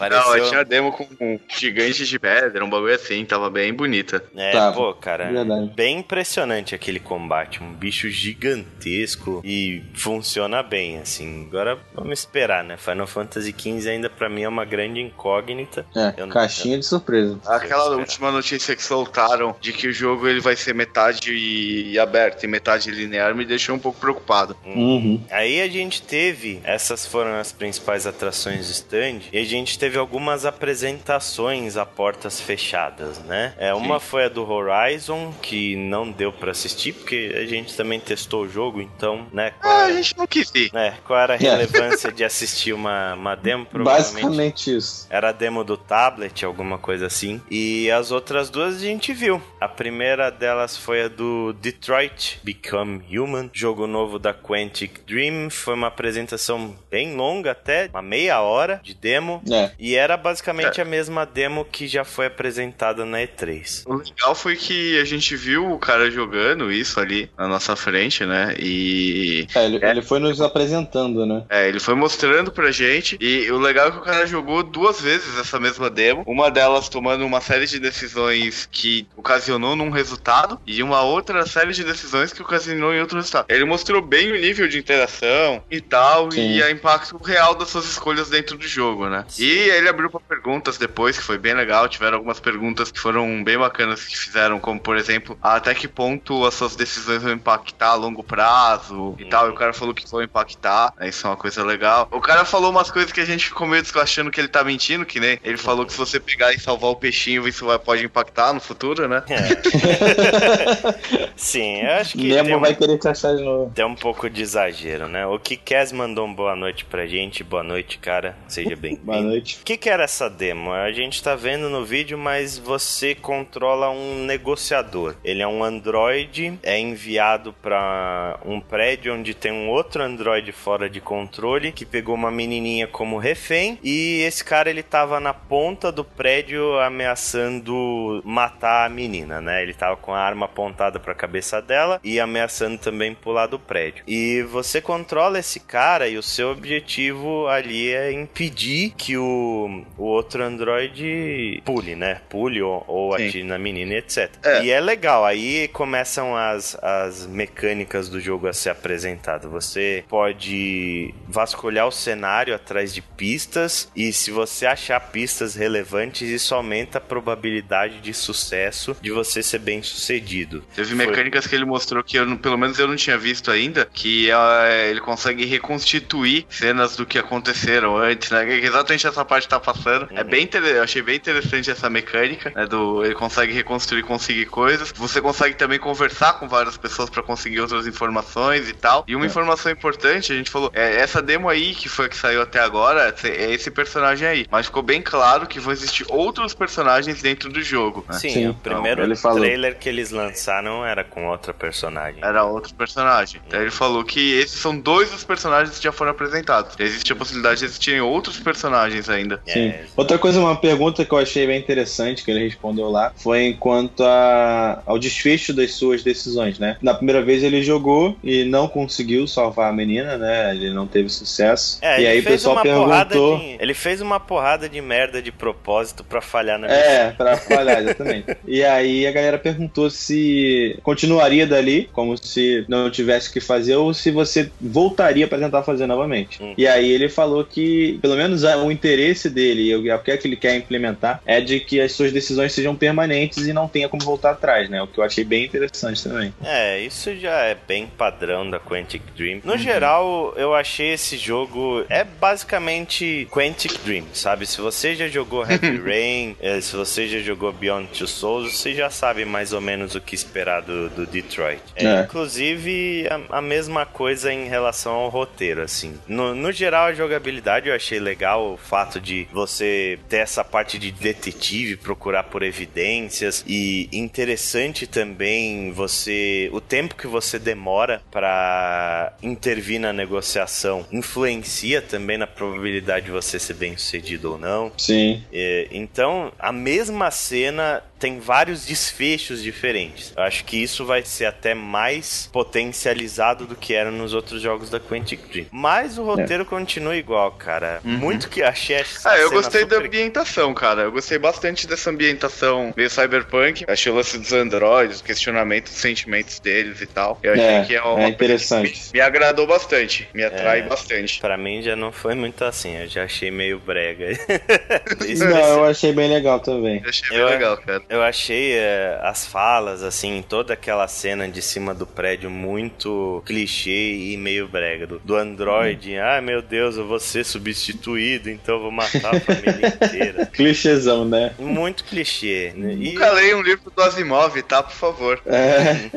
Não, eu tinha demo com um gigante de pedra, um bagulho assim, tava bem bonita. É, Tava, pô, cara, verdade. bem impressionante aquele combate, um bicho gigantesco e funciona bem, assim. Agora vamos esperar, né? Final Fantasy XV ainda pra mim é uma grande incógnita. É, Eu não- caixinha de surpresa. Aquela última notícia que soltaram de que o jogo ele vai ser metade aberto e metade linear me deixou um pouco preocupado. Adequado. Uhum. Aí a gente teve, essas foram as principais atrações do stand, e a gente teve algumas apresentações a portas fechadas, né? É, uma foi a do Horizon, que não deu pra assistir, porque a gente também testou o jogo, então, né? Qual Ah, a era, gente não quis ir. né, qual era a relevância de assistir uma, uma demo? Provavelmente Basicamente isso. era a demo do tablet, alguma coisa assim. E as outras duas a gente viu. A primeira delas foi a do Detroit Become Human, jogo novo da Quantic Dream. Foi uma apresentação bem longa, até uma meia hora de demo. É. E era basicamente a mesma demo que já foi apresentada na E3. O legal foi que a gente viu o cara jogando isso ali na nossa frente, né? E É, ele, ele foi nos apresentando, né? É, ele foi mostrando pra gente. E o legal é que o cara jogou duas vezes essa mesma demo. Uma delas tomando uma série de decisões que ocasionou num resultado. E uma outra série de decisões que ocasionou em outro resultado. Ele mostrou bem o nível de interação e tal. Sim. E o impacto real das suas escolhas dentro do jogo, né? E ele abriu pra perguntas depois, que foi bem legal. Tiveram algumas perguntas que foram bem bacanas que fizeram, como por exemplo, até que ponto as suas decisões vão impactar a longo prazo e tal. E o cara falou que vão impactar. né? Isso é uma coisa legal. O cara falou umas coisas que a gente ficou meio achando que ele tá mentindo, que nem ele falou que se você pegar e salvar o peixinho, isso vai, pode impactar no futuro, né? Sim, eu acho que Nemo um- vai querer te achar de novo. tem um pouco de exagero, né? O Kikaz mandou um boa noite pra gente. Boa noite, cara. Seja bem-vindo. Boa noite. O que, que era essa demo? A gente tá vendo no vídeo, mas você controla um negociador. Ele é um androide, é enviado pra um prédio onde tem um outro androide fora de controle que pegou uma menininha como refém e esse cara ele tava na ponta do prédio ameaçando matar a menina, né? Ele tava com a arma apontada pra cabeça dela e ameaçando também pular do prédio. E você controla esse cara e o seu objetivo ali é impedir que o, o outro androide pule, né? Pule ou, ou Sim. atire na menina, etc. É. E é legal, aí começam as, as mecânicas do jogo a ser apresentado. Você pode vasculhar o cenário atrás de pistas e se você achar pistas relevantes, isso aumenta a probabilidade de sucesso de você ser bem sucedido. Teve Foi. mecânicas que ele mostrou que eu, pelo menos eu não tinha visto ainda, que é, ele consegue reconstituir cenas do que aconteceram antes, né? Que exatamente essa parte tá passando. É Uhum. bem inter- eu achei bem interessante essa mecânica, né? Do, ele consegue reconstruir, conseguir coisas. Você consegue também conversar com várias pessoas pra conseguir outras informações e tal. E uma É. informação importante, a gente falou, é, essa demo aí que foi a que saiu até agora, é esse personagem aí. Mas ficou bem claro que vão existir outros personagens dentro do jogo. Né? Sim, Sim. o primeiro Não, ele falou. trailer que eles lançaram era com outra personagem. Era outro personagem. Então ele falou que esses são dois dos personagens que já foram apresentados. Existe a possibilidade de existirem outros personagens ainda. Sim. É, Outra coisa, uma pergunta que eu achei bem interessante que ele respondeu lá foi quanto a, ao desfecho das suas decisões, né? Na primeira vez ele jogou e não conseguiu salvar a menina, né? Ele não teve sucesso. É, e aí o fez pessoal uma porrada perguntou. de, ele fez uma porrada de merda de propósito pra falhar na É, pra falhar, exatamente. e aí a galera perguntou se continuaria dali, como se não tivesse que fazer, ou se você voltaria pra tentar fazer novamente. Uhum. E aí ele falou que, pelo menos o interesse dele e o que é que ele quer implementar é de que as suas decisões sejam permanentes e não tenha como voltar atrás, né? O que eu achei bem interessante também. É, isso já é bem padrão da Quantic Dream. Uhum. No geral, eu achei esse jogo é basicamente Quantic Dream, sabe? Se você já jogou Heavy Rain, eh, se você já jogou Beyond Two Souls, você já sabe mais ou menos o que esperar do, do Detroit. É, É. Inclusive, a, a mesma coisa em relação ao roteiro, assim. No, no geral, a jogabilidade eu achei legal, o fato de você ter essa parte de detetive, procurar por evidências e interessante também você o tempo que você demora pra intervir na negociação influencia também na probabilidade de você ser bem sucedido ou não. Sim. É, então, a mesma cena tem vários desfechos diferentes. Eu acho que isso vai ser até mais potencializado do que era nos outros jogos da Quantic Dream. Mas o roteiro continua igual, cara. Muito que achei essa Ah, eu gostei da super- ambientação, cara. Eu gostei bastante dessa ambientação meio cyberpunk. Achei o lance dos androides, o questionamento dos sentimentos deles e tal. Eu achei É, que é uma é interessante. que me, me agradou bastante. Me atrai É. bastante. Pra mim já não foi muito assim, eu já achei meio brega. Não, ser- eu achei bem legal também. Eu achei bem Eu- legal, cara. Eu achei é, as falas, assim, toda aquela cena de cima do prédio muito clichê e meio brega. Do, do Android, hum. ah, meu Deus, eu vou ser substituído, então eu vou matar a família inteira. Clichêzão, né? Muito clichê. Né? E... Nunca leio um livro do Asimov, tá? Por favor. É.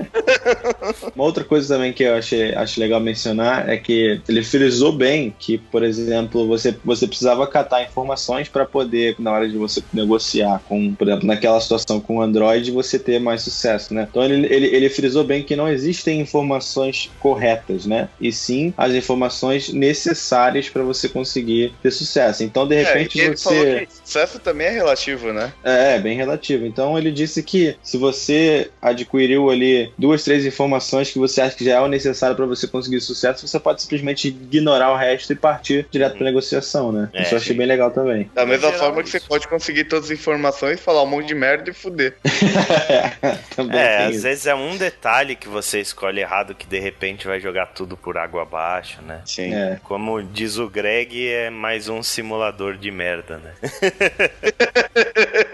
Uma outra coisa também que eu achei, acho legal mencionar é que ele frisou bem que, por exemplo, você, você precisava catar informações para poder, na hora de você negociar com, por exemplo, naquela situação com o Android, você ter mais sucesso, né? Então ele, ele, ele frisou bem que não existem informações corretas, né? E sim as informações necessárias para você conseguir ter sucesso. Então, de é, repente, é, você. sucesso também é relativo, né? É, é, bem relativo. Então ele disse que se você adquiriu ali duas, três informações que você acha que já é o necessário para você conseguir sucesso, você pode simplesmente ignorar o resto e partir direto para negociação, né? É, Isso eu achei sim. bem legal também. Da mesma forma que você pode conseguir todas as informações, falar um monte de merda e fuder. é, às isso. vezes é um detalhe que você escolhe errado que de repente vai jogar tudo por água abaixo, né? Sim. É. Como diz o Greg, é mais um simulador de merda, né?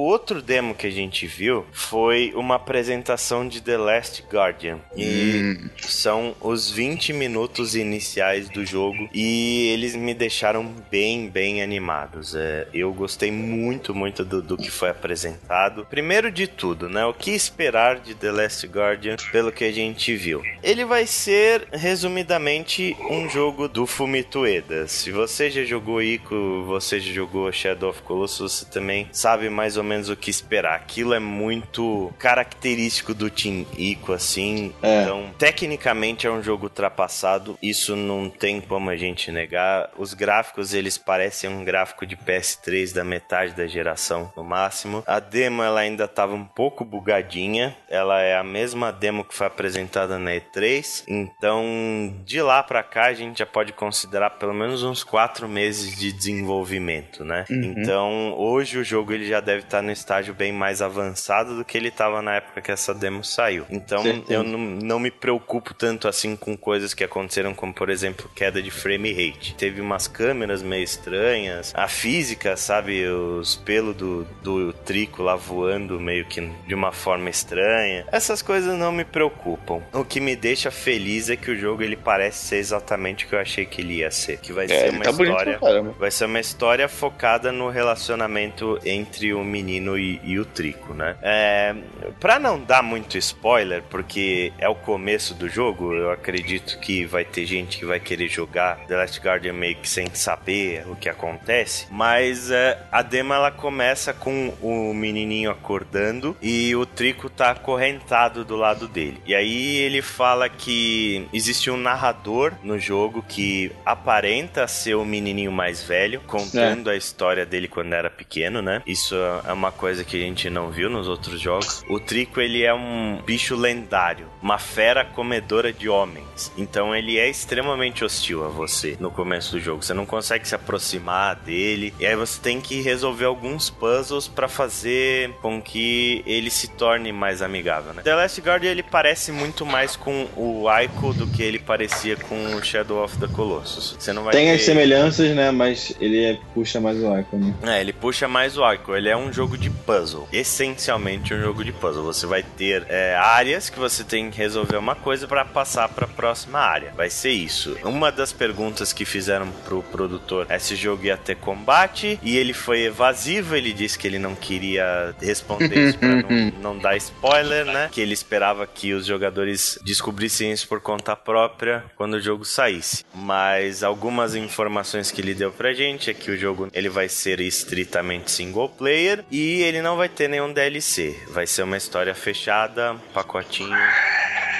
O outro demo que a gente viu foi uma apresentação de The Last Guardian. E hum. são os 20 minutos iniciais do jogo. E eles me deixaram bem, bem animados. É, eu gostei muito, muito do, do que foi apresentado. Primeiro de tudo, né? O que esperar de The Last Guardian pelo que a gente viu? Ele vai ser, resumidamente, um jogo do Fumito Ueda. Se você já jogou Ico, você já jogou Shadow of Colossus, você também sabe mais ou menos o que esperar. Aquilo é muito característico do Team Ico, assim. É. Então, tecnicamente é um jogo ultrapassado. Isso não tem como a gente negar. Os gráficos, eles parecem um gráfico de PS3 da metade da geração, no máximo. A demo, ela ainda estava um pouco bugadinha. Ela é a mesma demo que foi apresentada na E3. Então, de lá para cá, a gente já pode considerar pelo menos uns quatro meses de desenvolvimento, né? Uhum. Então, hoje o jogo ele já deve estar no estágio bem mais avançado do que ele estava na época que essa demo saiu. Então eu não, não me preocupo tanto assim com coisas que aconteceram, como por exemplo queda de frame rate. Teve umas câmeras meio estranhas, a física, sabe, os pelos do, do trico lá voando meio que de uma forma estranha. Essas coisas não me preocupam. O que me deixa feliz é que o jogo ele parece ser exatamente o que eu achei que ele ia ser, que vai é, ser uma tá história, vai ser uma história focada no relacionamento entre o menino e, e o Trico, né? É, pra não dar muito spoiler, porque é o começo do jogo, eu acredito que vai ter gente que vai querer jogar The Last Guardian meio que sem saber o que acontece, mas é, a demo ela começa com o menininho acordando e o Trico tá acorrentado do lado dele. E aí ele fala que existe um narrador no jogo que aparenta ser o menininho mais velho, contando é. a história dele quando era pequeno, né? Isso é uma coisa que a gente não viu nos outros jogos. O Trico, ele é um bicho lendário, uma fera comedora de homens. Então ele é extremamente hostil a você no começo do jogo. Você não consegue se aproximar dele. E aí você tem que resolver alguns puzzles para fazer com que ele se torne mais amigável, né? The Last Guardian, ele parece muito mais com o Ico do que ele parecia com o Shadow of the Colossus. Você não vai Tem ter... as semelhanças, né? Mas ele é, puxa mais o Ico, né? É, ele puxa mais o Ico. Ele é um jogo de puzzle. Essencialmente um jogo de puzzle. Você vai ter é, áreas que você tem que resolver uma coisa para passar para a próxima área. Vai ser isso. Uma das perguntas que fizeram pro produtor é se o jogo ia ter combate e ele foi evasivo. Ele disse que ele não queria responder isso pra não, não dar spoiler, né? Que ele esperava que os jogadores descobrissem isso por conta própria quando o jogo saísse. Mas algumas informações que ele deu pra gente é que o jogo ele vai ser estritamente single player e ele não vai ter nenhum DLC. Vai ser uma história fechada, pacotinho.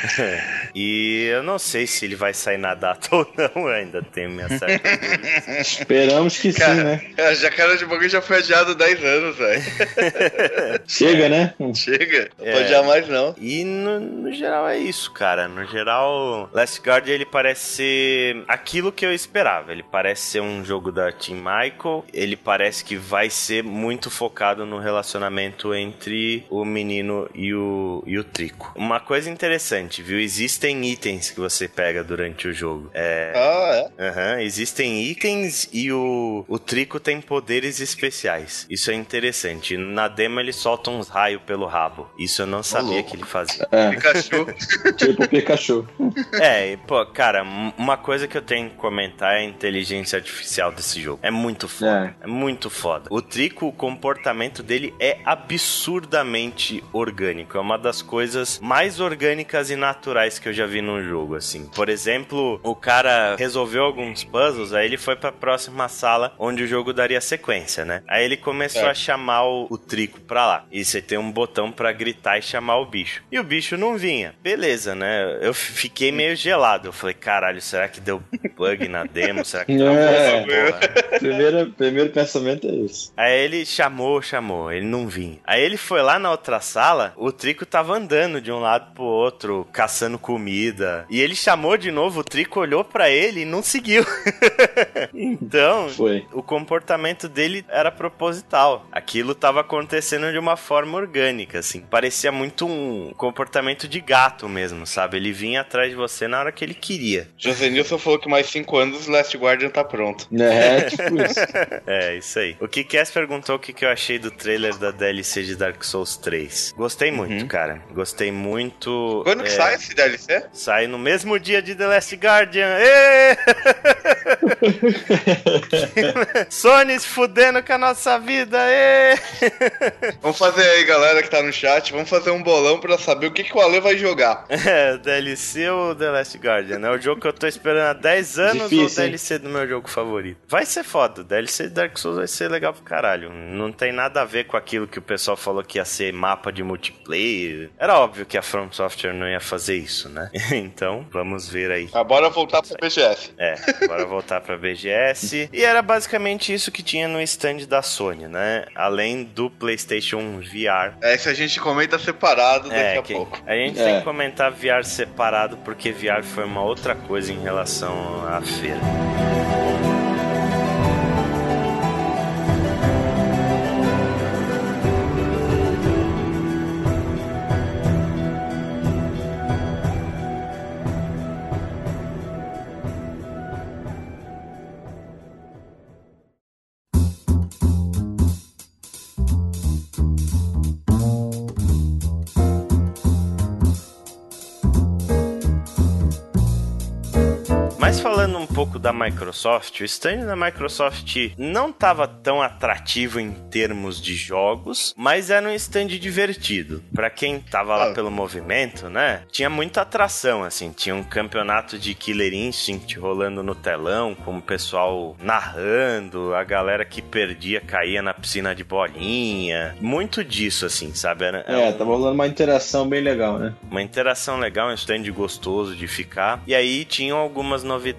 e eu não sei se ele vai sair na data ou não, ainda tenho minha certa Esperamos que cara, sim, né? A Jacara de Bagulho já foi adiado 10 anos, velho. Chega, né? Chega. Não é, pode adiar mais, não. E no, no, geral é isso, cara. No geral, Last Guard ele parece ser aquilo que eu esperava. Ele parece ser um jogo da Team Michael. Ele parece que vai ser muito focado no relacionamento entre o menino e o, e o Trico. Uma coisa interessante interessante, viu? Existem itens que você pega durante o jogo. É... Ah, é? Uhum, existem itens e o, o Trico tem poderes especiais. Isso é interessante. Na demo ele solta uns raios pelo rabo. Isso eu não sabia que ele fazia. É, Pikachu. tipo Pikachu. É, e, pô, cara, uma coisa que eu tenho que comentar é a inteligência artificial desse jogo. É muito foda. É, muito foda. O Trico, o comportamento dele é absurdamente orgânico. É uma das coisas mais orgânicas e naturais que eu já vi num jogo, assim. Por exemplo, o cara resolveu alguns puzzles, aí ele foi pra próxima sala onde o jogo daria sequência, né? Aí ele começou É. a chamar o, o Trico pra lá. E você tem um botão pra gritar e chamar o bicho. E o bicho não vinha. Beleza, né? Eu fiquei meio gelado. Eu falei, caralho, será que deu bug na demo? Será que travou É. Primeiro, primeiro pensamento é esse. Aí ele chamou, chamou, ele não vinha. Aí ele foi lá na outra sala, o Trico tava andando de um lado pro outro, caçando comida. E ele chamou de novo, o Trico olhou pra ele e não seguiu. então, Foi. o comportamento dele era proposital. Aquilo tava acontecendo de uma forma orgânica, assim. Parecia muito um comportamento de gato mesmo, sabe? Ele vinha atrás de você na hora que ele queria. José Nilson falou que mais 5 anos o Last Guardian tá pronto. É, tipo isso. É, isso aí. O Kikés perguntou o que, que eu achei do trailer da DLC de Dark Souls 3. Gostei muito, Uhum. cara. Gostei muito. Quando que É, sai esse DLC? Sai no mesmo dia de The Last Guardian. Ê! Sony se fudendo com a nossa vida. Ê! Vamos fazer aí, galera que tá no chat, vamos fazer um bolão pra saber o que, que o Ale vai jogar. É, DLC ou The Last Guardian? É o jogo que eu tô esperando há 10 anos Difícil, ou hein? DLC do meu jogo favorito? Vai ser foda. DLC de Dark Souls vai ser legal pro caralho. Não tem nada a ver com aquilo que o pessoal falou que ia ser mapa de multiplayer. Era óbvio que a From Software não ia fazer isso, né? então, vamos ver aí. Bora voltar pro BGS. É, bora voltar pra BGS. E era basicamente isso que tinha no stand da Sony, né? Além do PlayStation VR. É, isso a gente comenta separado daqui É, a que pouco. a gente É. tem que comentar VR separado porque VR foi uma outra coisa em relação à feira. Mas falando um pouco da Microsoft, o stand da Microsoft não estava tão atrativo em termos de jogos, mas era um stand divertido. Pra quem tava lá Ah. pelo movimento, né? Tinha muita atração, assim. Tinha um campeonato de Killer Instinct rolando no telão, com o pessoal narrando, a galera que perdia caía na piscina de bolinha. Muito disso, assim, sabe? Era, era É, um- tava rolando uma interação bem legal, né? uma interação legal, um stand gostoso de ficar. E aí tinham algumas novidades,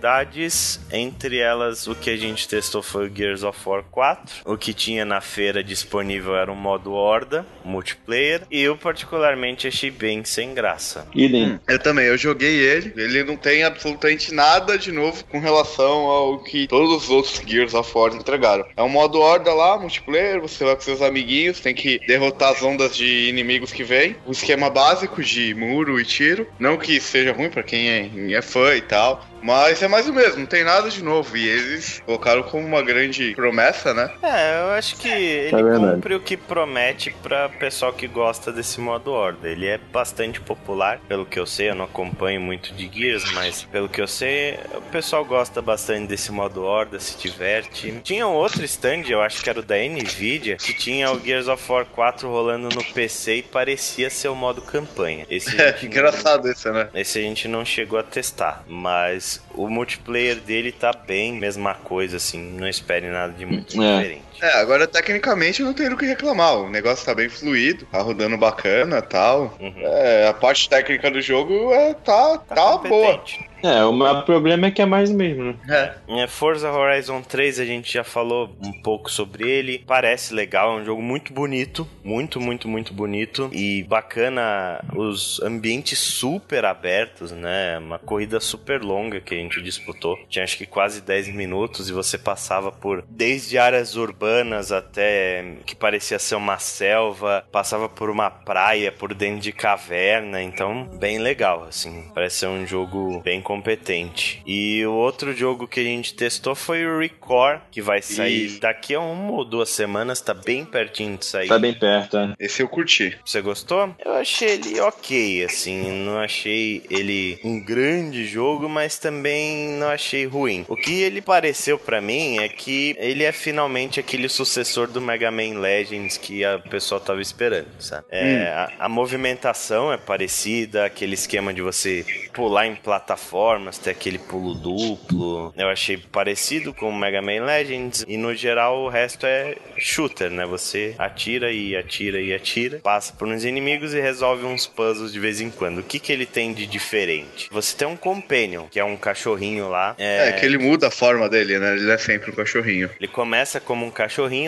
entre elas o que a gente testou foi o Gears of War 4. O que tinha na feira disponível era um modo Horda, multiplayer, e eu particularmente achei bem sem graça. Idem. Eu também, eu joguei ele. Ele não tem absolutamente nada de novo com relação ao que todos os outros Gears of War entregaram. É um modo horda lá, multiplayer, você vai com seus amiguinhos, tem que derrotar as ondas de inimigos que vem. Um esquema básico de muro e tiro. Não que seja ruim pra quem é, é fã e tal. Mas é mais o mesmo, não tem nada de novo. E eles colocaram como uma grande promessa, né? É, eu acho que ele É cumpre o que promete pra pessoal que gosta desse modo Horda. Ele é bastante popular, pelo que eu sei, eu não acompanho muito de Gears, mas pelo que eu sei, o pessoal gosta bastante desse modo Horda, se diverte. Tinha um outro stand, eu acho que era o da Nvidia, que tinha o Gears of War 4 rolando no PC e parecia ser o modo campanha. Esse É, gente não- engraçado isso, né? esse a gente não chegou a testar, mas o multiplayer dele tá bem, mesma coisa, assim, não espere nada de muito É. diferente. É, agora tecnicamente não tem do que reclamar. O negócio tá bem fluido, tá rodando bacana e tal. Uhum. É, a parte técnica do jogo é, tá, tá, boa. competente. É, o maior problema é que é mais mesmo, né? É. É, Forza Horizon 3 a gente já falou um pouco sobre ele. Parece legal, é um jogo muito bonito, muito, muito, muito bonito e bacana os ambientes super abertos, né? Uma corrida super longa que a gente disputou. Tinha acho que quase 10 minutos e você passava por desde áreas urbanas até que parecia ser uma selva, passava por uma praia, por dentro de caverna, então bem legal assim. Parece ser um jogo bem competente. E o outro jogo que a gente testou foi o Record, que vai sair Isso. daqui a uma ou duas semanas, tá bem pertinho de sair. Tá bem perto, é. Esse eu curti. Você gostou? Eu achei ele ok, assim, não achei ele um grande jogo, mas também não achei ruim. O que ele pareceu pra mim é que ele é finalmente aquele sucessor do Mega Man Legends que a pessoa tava esperando, sabe? É, a, a movimentação é parecida, aquele esquema de você pular em plataformas, ter aquele pulo duplo. Eu achei parecido com o Mega Man Legends e no geral o resto é shooter, né? Você atira e atira e atira, passa por uns inimigos e resolve uns puzzles de vez em quando. O que que ele tem de diferente? Você tem um companion, que é um cachorrinho lá. É, que ele muda a forma dele, né? Ele é sempre um cachorrinho. Ele começa como um cachorrinho,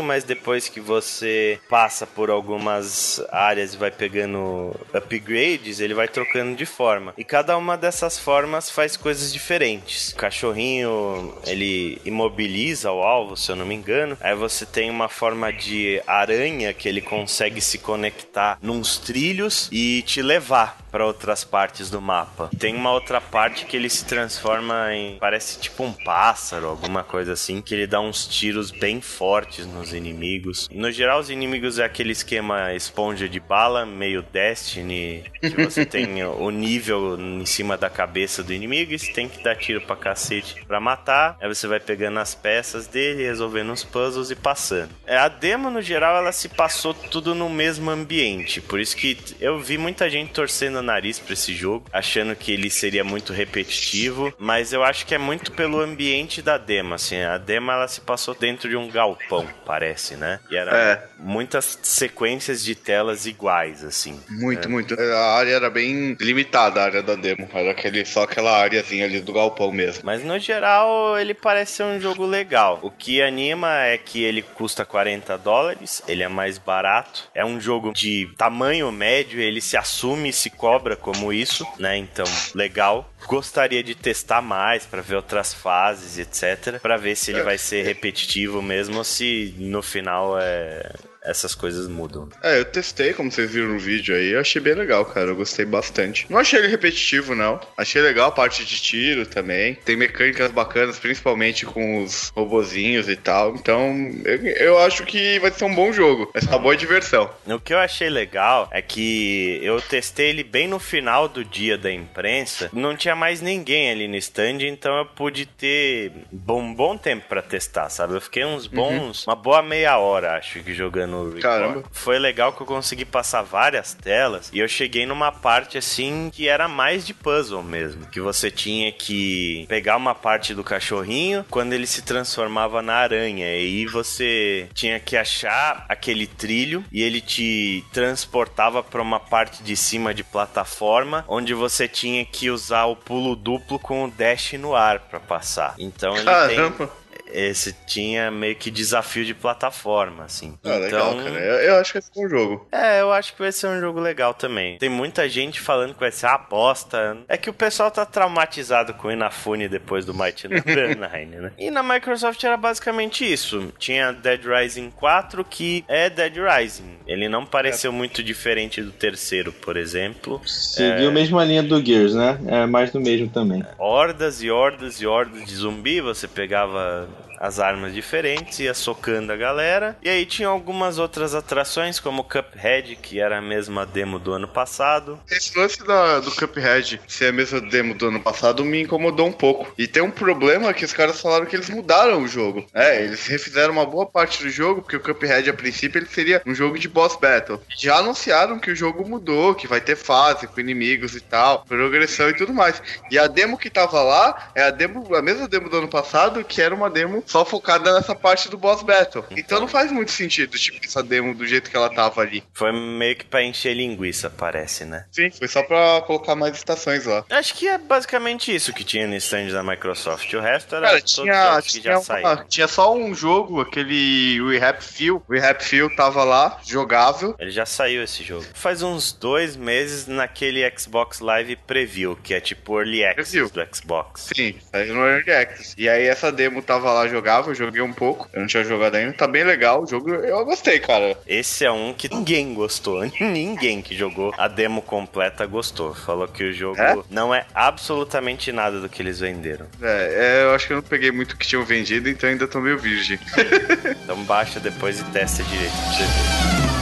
mas depois que você passa por algumas áreas e vai pegando upgrades, ele vai trocando de forma. E cada uma dessas formas faz coisas diferentes. O cachorrinho, ele imobiliza o alvo, se eu não me engano. Aí você tem uma forma de aranha que ele consegue se conectar nos trilhos e te levar para outras partes do mapa. Tem uma outra parte que ele se transforma em parece tipo um pássaro, alguma coisa assim, que ele dá uns tiros bem fortes nos inimigos. No geral, os inimigos é aquele esquema esponja de bala, meio Destiny, que você tem o nível em cima da cabeça do inimigo e você tem que dar tiro pra cacete pra matar. Aí você vai pegando as peças dele, resolvendo os puzzles e passando. É, a demo, no geral, ela se passou tudo no mesmo ambiente. Por isso que eu vi muita gente torcendo o nariz pra esse jogo, achando que ele seria muito repetitivo. Mas eu acho que é muito pelo ambiente da demo, assim. A demo, ela se passou dentro de um galpão, parece, né? E era É. muitas sequências de telas iguais, assim. Muito, muito. A área era bem limitada, a área da demo. Era aquele, só aquela áreazinha ali do galpão mesmo. Mas no geral, ele parece ser um jogo legal. O que anima é que ele custa 40 dólares, ele é mais barato. É um jogo de tamanho médio, ele se assume e se cobra como isso, né? Então, legal. Gostaria de testar mais pra ver outras fases, etc, Pra ver se ele vai ser repetitivo mesmo ou se no final é essas coisas mudam. É, eu testei, como vocês viram no vídeo aí, eu achei bem legal, cara. Eu gostei bastante. Não achei ele repetitivo, não. Achei legal a parte de tiro também. Tem mecânicas bacanas, principalmente com os robozinhos e tal. Então, eu, eu acho que vai ser um bom jogo. Vai ser uma boa diversão. O que eu achei legal é que eu testei ele bem no final do dia da imprensa. Não tinha mais ninguém ali no stand, então eu pude ter um bom tempo pra testar, sabe? Eu fiquei uns bons, uma boa meia hora, acho que jogando o Record. Caramba. Foi legal que eu consegui passar várias telas e eu cheguei numa parte assim que era mais de puzzle mesmo, que você tinha que pegar uma parte do cachorrinho quando ele se transformava na aranha e aí você tinha que achar aquele trilho e ele te transportava para uma parte de cima de plataforma onde você tinha que usar o pulo duplo com o dash no ar para passar. Então ele tem Caramba. Esse tinha meio que desafio de plataforma, assim. Ah, legal, então, cara. Eu, eu acho que vai ser um jogo. é, eu acho que vai ser um jogo legal também. Tem muita gente falando que vai ser a aposta. É que o pessoal tá traumatizado com o Inafune depois do Mighty Number 9, né? E na Microsoft era basicamente isso. Tinha Dead Rising 4, que é Dead Rising. Ele não pareceu muito diferente do terceiro, por exemplo. Seguiu a mesma linha do Gears, né? É mais do mesmo também. hordas e hordas e hordas de zumbi. Você pegava as armas diferentes, ia socando a galera. E aí tinha algumas outras atrações, como Cuphead, que era a mesma demo do ano passado. Esse lance da, do Cuphead ser a mesma demo do ano passado me incomodou um pouco. E tem um problema que os caras falaram que eles mudaram o jogo. É, eles refizeram uma boa parte do jogo, porque o Cuphead, a princípio, ele seria um jogo de boss battle. Já anunciaram que o jogo mudou, que vai ter fase com inimigos e tal, progressão e tudo mais. E a demo que tava lá é a demo, a mesma demo do ano passado, que era uma demo só focada nessa parte do boss battle. Então não faz muito sentido, tipo, essa demo do jeito que ela tava ali. Foi meio que pra encher linguiça, parece, né? Sim, foi só pra colocar mais estações lá. Acho que é basicamente isso que tinha no stand da Microsoft. O resto era Cara, tinha, tinha, já uma- saíram. tinha só um jogo, aquele Rehab Feel. O Rehab Feel tava lá, jogável. Ele já saiu esse jogo. Faz uns dois meses naquele Xbox Live Preview, que é tipo Early Access Preview. do Xbox. Sim, saiu no Early Access. E aí essa demo tava lá jogava, eu joguei um pouco, eu não tinha jogado ainda. Tá bem legal o jogo, eu gostei, cara. Esse é um que ninguém gostou. ninguém que jogou a demo completa gostou. Falou que o jogo é? não é absolutamente nada do que eles venderam. É, é, eu acho que eu não peguei muito o que tinham vendido, então ainda tô meio virgem. então baixa depois e testa direito pra você ver.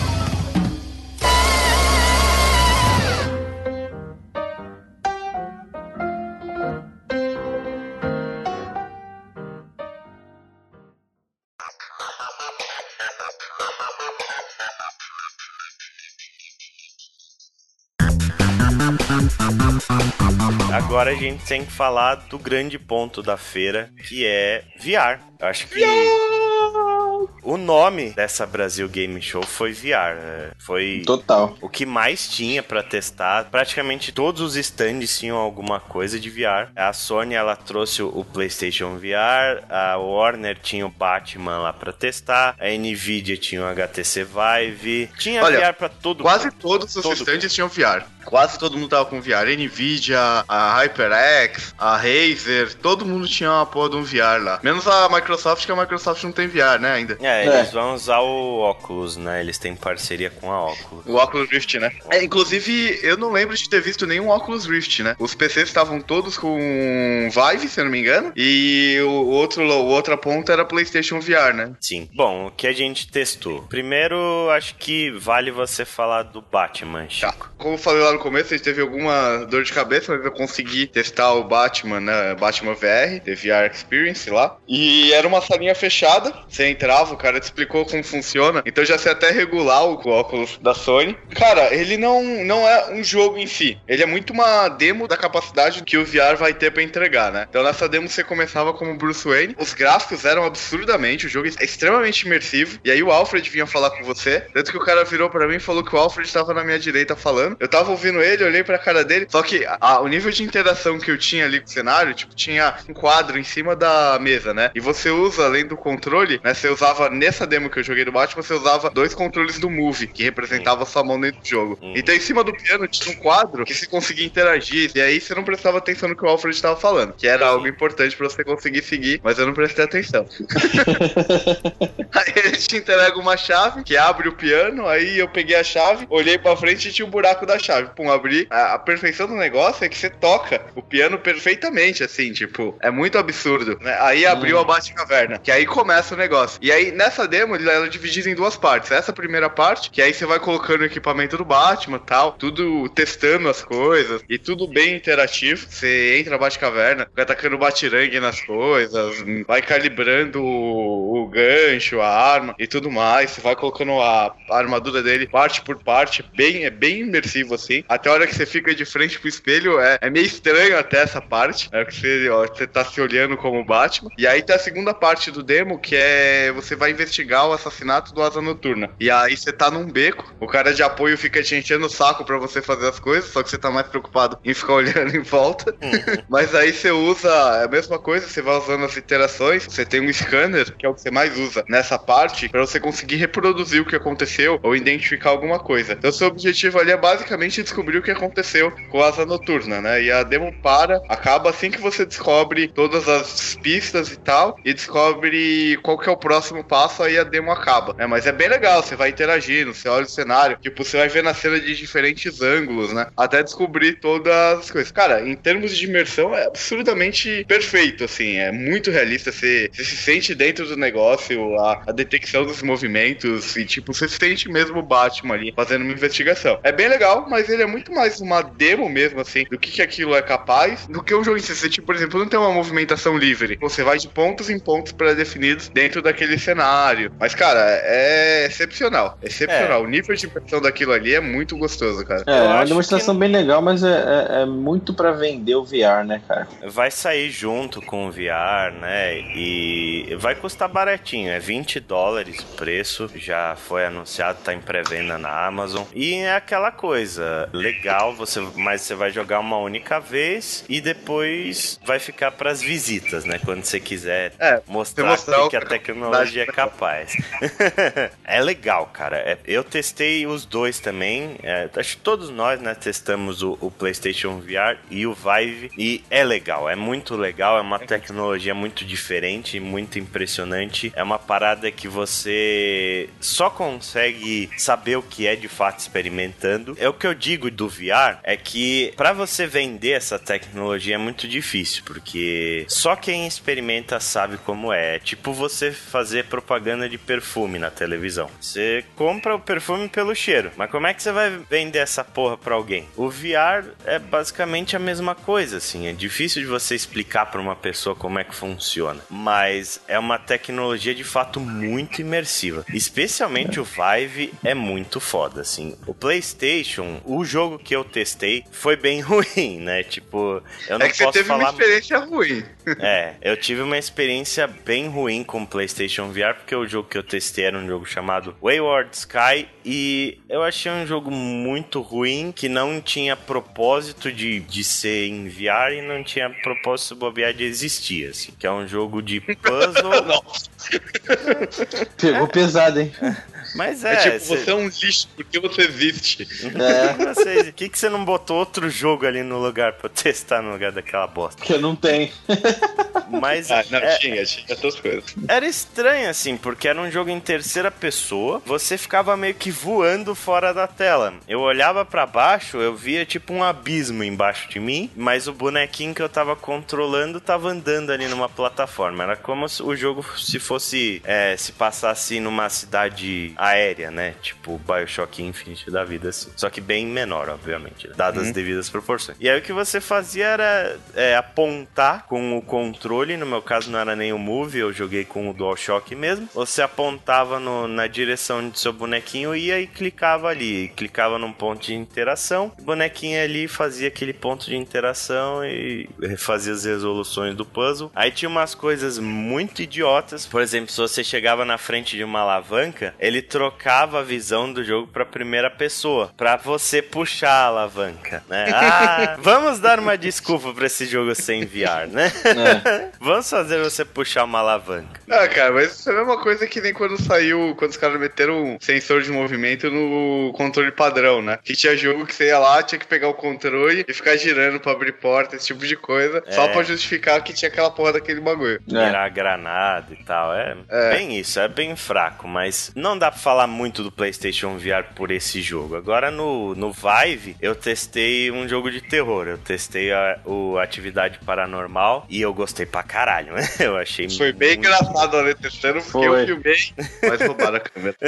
Agora a gente tem que falar do grande ponto da feira, que é VR. Eu acho que. O nome dessa Brasil Game Show foi VR. Né? Foi total o que mais tinha para testar. Praticamente todos os stands tinham alguma coisa de VR. A Sony ela trouxe o PlayStation VR, a Warner tinha o Batman lá para testar, a Nvidia tinha o HTC Vive, tinha Olha, VR para todo. Quase todos os todo stands tinham VR. Quase todo mundo tava com VR. Nvidia, a HyperX, a Razer, todo mundo tinha uma porra de um VR lá. Menos a Microsoft, que a Microsoft não tem VR, né, ainda. É, eles é. vão usar o óculos, né? Eles têm parceria com a Oculus. O Oculus Rift, né? É, inclusive, eu não lembro de ter visto nenhum Oculus Rift, né? Os PCs estavam todos com Vive, se eu não me engano, e o outro, o outra ponta era PlayStation VR, né? Sim. Bom, o que a gente testou? Primeiro, acho que vale você falar do Batman, tá. Chico. Tá. Como eu falei lá no começo, a gente teve alguma dor de cabeça, mas eu consegui testar o Batman, né? Batman VR, The VR Experience lá. E era uma salinha fechada, você entrava, o cara te explicou como funciona, então já sei até regular o óculos da Sony. Cara, ele não, não é um jogo em si, ele é muito uma demo da capacidade que o VR vai ter para entregar, né? Então nessa demo você começava como Bruce Wayne, os gráficos eram absurdamente, o jogo é extremamente imersivo, e aí o Alfred vinha falar com você, tanto que o cara virou para mim e falou que o Alfred estava na minha direita falando, eu tava ouvindo ele, olhei pra cara dele, só que a, o nível de interação que eu tinha ali com o cenário, tipo, tinha um quadro em cima da mesa, né? E você usa, além do controle, né? Você usava nessa demo que eu joguei do Batman, você usava dois controles do Move, que representava sua mão dentro do jogo. Uhum. Então, em cima do piano tinha um quadro que você conseguia interagir, e aí você não prestava atenção no que o Alfred estava falando, que era algo importante para você conseguir seguir, mas eu não prestei atenção. aí ele te entrega uma chave que abre o piano, aí eu peguei a chave, olhei pra frente e tinha um buraco da chave. Pum, abri. A, a perfeição do negócio é que você toca o piano perfeitamente, assim, tipo, é muito absurdo. Né? Aí abriu hum. a Batcaverna, que aí começa o negócio. E aí, nessa demo, ela é dividida em duas partes. Essa primeira parte, que aí você vai colocando o equipamento do Batman tal, tudo testando as coisas, e tudo bem interativo. Você entra na Batcaverna, vai atacando batirangue nas coisas, vai calibrando o, o gancho, a arma e tudo mais. Você vai colocando a, a armadura dele parte por parte, bem, é bem imersivo assim. Até a hora que você fica de frente pro espelho, é, é meio estranho até essa parte. É que você, ó, você tá se olhando como Batman. E aí tem a segunda parte do demo, que é você vai investigar o assassinato do Asa Noturna. E aí você tá num beco, o cara de apoio fica te enchendo o saco para você fazer as coisas, só que você tá mais preocupado em ficar olhando em volta. Uhum. Mas aí você usa a mesma coisa, você vai usando as interações, você tem um scanner, que é o que você mais usa nessa parte, para você conseguir reproduzir o que aconteceu ou identificar alguma coisa. Então seu objetivo ali é basicamente descobrir o que aconteceu com a Asa Noturna, né? E a demo para, acaba assim que você descobre todas as pistas e tal, e descobre qual que é o próximo passo, aí a demo acaba. Né? Mas é bem legal, você vai interagindo, você olha o cenário, tipo, você vai ver na cena de diferentes ângulos, né? Até descobrir todas as coisas. Cara, em termos de imersão, é absurdamente perfeito, assim, é muito realista, você, você se sente dentro do negócio, a, a detecção dos movimentos, e tipo, você se sente mesmo o Batman ali fazendo uma investigação. É bem legal, mas ele é muito mais uma demo mesmo, assim, do que, que aquilo é capaz, do que o jogo em si. Você, tipo, por exemplo, não tem uma movimentação livre. Você vai de pontos em pontos pré-definidos dentro daquele cenário. Mas, cara, é excepcional. Excepcional. É. O nível de impressão daquilo ali é muito gostoso, cara. É, é uma demonstração que... bem legal, mas é, é, é muito para vender o VR, né, cara? Vai sair junto com o VR, né? E vai custar baratinho. É 20 dólares o preço. Já foi anunciado, tá em pré-venda na Amazon. E é aquela coisa. Legal, você, mas você vai jogar uma única vez e depois vai ficar para as visitas, né? Quando você quiser é, mostrar, mostrar que, a tecnologia é capaz. é legal, cara. É, eu testei os dois também. É, acho que todos nós, né, testamos o, o, PlayStation VR e o Vive. E é legal, é muito legal. É uma tecnologia muito diferente, muito impressionante. É uma parada que você só consegue saber o que é de fato experimentando. É o que eu digo do VR, é que para você vender essa tecnologia é muito difícil, porque só quem experimenta sabe como é. É tipo você fazer propaganda de perfume na televisão. Você compra o perfume pelo cheiro, mas como é que você vai vender essa porra pra alguém? O VR é basicamente a mesma coisa, assim. É difícil de você explicar para uma pessoa como é que funciona, mas é uma tecnologia de fato muito imersiva. Especialmente o Vive é muito foda, assim. O PlayStation, o jogo que eu testei foi bem ruim, né? Tipo, eu não é que posso você teve falar... uma experiência ruim. É, eu tive uma experiência bem ruim com o PlayStation VR, porque o jogo que eu testei era um jogo chamado Wayward Sky e eu achei um jogo muito ruim, que não tinha propósito de, de ser em VR e não tinha propósito bobear de existir, assim. Que é um jogo de puzzle. Nossa. Pegou é. pesado, hein? Mas é. É tipo, cê... você é um lixo porque você existe. É. Por que, que você não botou outro jogo ali no lugar pra eu testar no lugar daquela bosta? Que não tem. Mas. Ah, não, é... tinha, tinha outras coisas. Era estranho, assim, porque era um jogo em terceira pessoa, você ficava meio que voando fora da tela. Eu olhava para baixo, eu via tipo um abismo embaixo de mim, mas o bonequinho que eu tava controlando tava andando ali numa plataforma. Era como se o jogo se fosse. É, se passasse numa cidade aérea, né? Tipo Bioshock Infinite da vida, assim. Só que bem menor, obviamente, dadas uhum. as devidas proporções. E aí o que você fazia era é, apontar com o controle, no meu caso não era nem o Move, eu joguei com o DualShock mesmo. Você apontava no, na direção do seu bonequinho, ia e clicava ali. Clicava num ponto de interação, o bonequinho ali fazia aquele ponto de interação e fazia as resoluções do puzzle. Aí tinha umas coisas muito idiotas, por exemplo, se você chegava na frente de uma alavanca, ele trocava a visão do jogo para primeira pessoa, para você puxar a alavanca, né? Ah, vamos dar uma desculpa para esse jogo sem VR, né? É. vamos fazer você puxar uma alavanca. Ah, cara, mas isso é a mesma coisa que nem quando saiu, quando os caras meteram um sensor de movimento no controle padrão, né? Que tinha jogo que você ia lá, tinha que pegar o controle e ficar girando para abrir porta, esse tipo de coisa, é. só para justificar que tinha aquela porra daquele bagulho. Virar é. granada e tal, é, é bem isso, é bem fraco, mas não dá pra falar muito do PlayStation VR por esse jogo. Agora no, no Vive, eu testei um jogo de terror. Eu testei a, o Atividade Paranormal e eu gostei pra caralho, né? Eu achei Foi bem muito... engraçado ali testando, porque Foi. eu filmei, mas roubaram a câmera.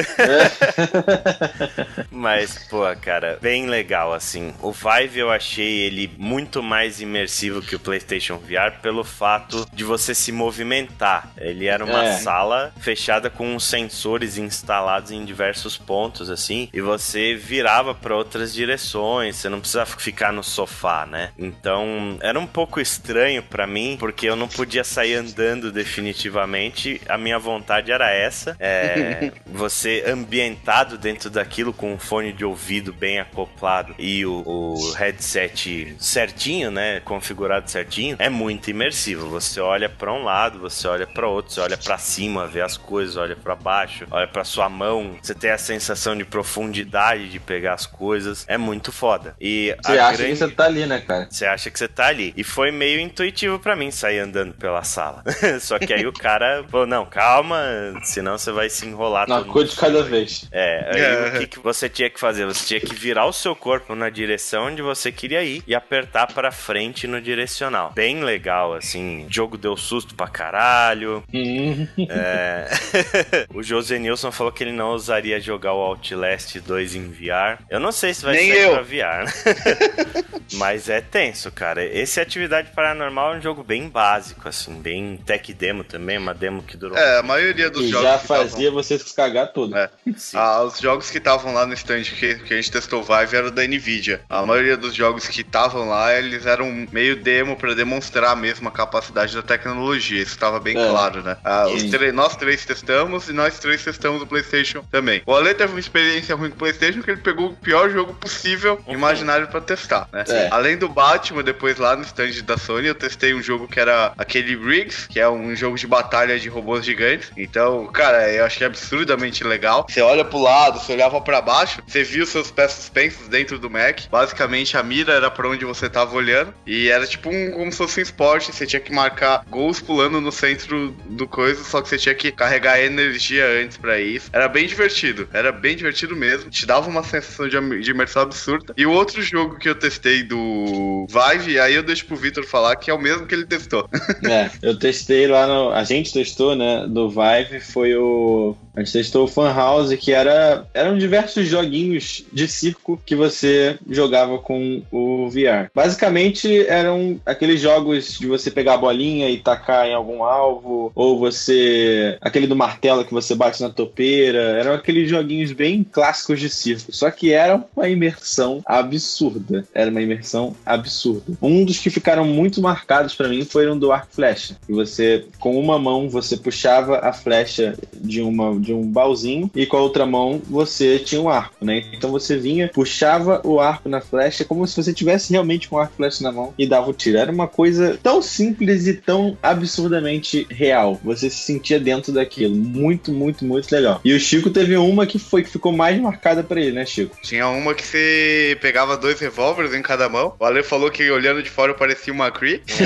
mas, pô, cara, bem legal, assim. O Vive eu achei ele muito mais imersivo que o PlayStation VR pelo fato de você se movimentar. Ele era uma é. sala fechada com sensores instalados em diversos pontos, assim, e você virava para outras direções, você não precisava ficar no sofá, né? Então, era um pouco estranho para mim, porque eu não podia sair andando definitivamente, a minha vontade era essa, é, você ambientado dentro daquilo com um fone de ouvido bem acoplado e o, o headset certinho, né, configurado certinho, é muito imersivo. Você olha para um lado, você olha para outro, você olha para cima, vê as coisas, olha para baixo, olha para sua mão mão, você tem a sensação de profundidade de pegar as coisas. É muito foda. E você acha grande... que você tá ali, né, cara? Você acha que você tá ali. E foi meio intuitivo para mim sair andando pela sala. Só que aí o cara falou: não, calma, senão você vai se enrolar. Uma coisa de cada vez. É, aí é. o que, que você tinha que fazer? Você tinha que virar o seu corpo na direção onde você queria ir e apertar para frente no direcional. Bem legal, assim. O jogo deu susto pra caralho. Uhum. é... o José Nilson falou que ele não ousaria jogar o Outlast 2 em VR. Eu não sei se vai Nem ser eu. pra VR, né? Mas é tenso, cara. Esse Atividade Paranormal é um jogo bem básico, assim, bem tech demo também, uma demo que durou. É, a maioria dos e jogos. já fazia tavam... vocês cagar tudo. É. Ah, os jogos que estavam lá no stand que, que a gente testou Vive eram da Nvidia. A maioria dos jogos que estavam lá, eles eram meio demo para demonstrar mesmo a capacidade da tecnologia. Isso estava bem é. claro, né? Ah, os nós três testamos e nós três testamos o PlayStation PlayStation também. O Ale teve uma experiência ruim com o PlayStation que ele pegou o pior jogo possível, uhum. imaginário para testar, né? É. Além do Batman, depois lá no stand da Sony, eu testei um jogo que era aquele Riggs, que é um jogo de batalha de robôs gigantes. Então, cara, eu achei absurdamente legal. Você olha pro lado, você olhava para baixo, você viu seus pés suspensos dentro do Mac. Basicamente, a mira era para onde você tava olhando. E era tipo um, como se fosse um esporte. Você tinha que marcar gols pulando no centro do coisa, só que você tinha que carregar energia antes para isso. Era bem divertido. Era bem divertido mesmo. Te dava uma sensação de, de imersão absurda. E o outro jogo que eu testei do Vive, aí eu deixo pro Victor falar que é o mesmo que ele testou. é, eu testei lá no. A gente testou, né? Do Vive foi o. A gente testou o Fan House, que era. Eram diversos joguinhos de circo que você jogava com o VR. Basicamente eram aqueles jogos de você pegar a bolinha e tacar em algum alvo, ou você. aquele do martelo que você bate na topeira. Eram aqueles joguinhos bem clássicos de circo. Só que era uma imersão absurda. Era uma imersão absurda. Um dos que ficaram muito marcados para mim foram do arco flecha. E você, com uma mão, você puxava a flecha de, uma, de um baúzinho e com a outra mão você tinha um arco, né? Então você vinha, puxava o arco na flecha como se você tivesse realmente com o arco flecha na mão e dava o tiro. Era uma coisa tão simples e tão absurdamente real. Você se sentia dentro daquilo. Muito, muito, muito legal. E o Chico teve uma que foi que ficou mais marcada para ele, né, Chico? Tinha uma que você pegava dois revólveres em cada mão. O Ale falou que olhando de fora parecia uma Cree. É.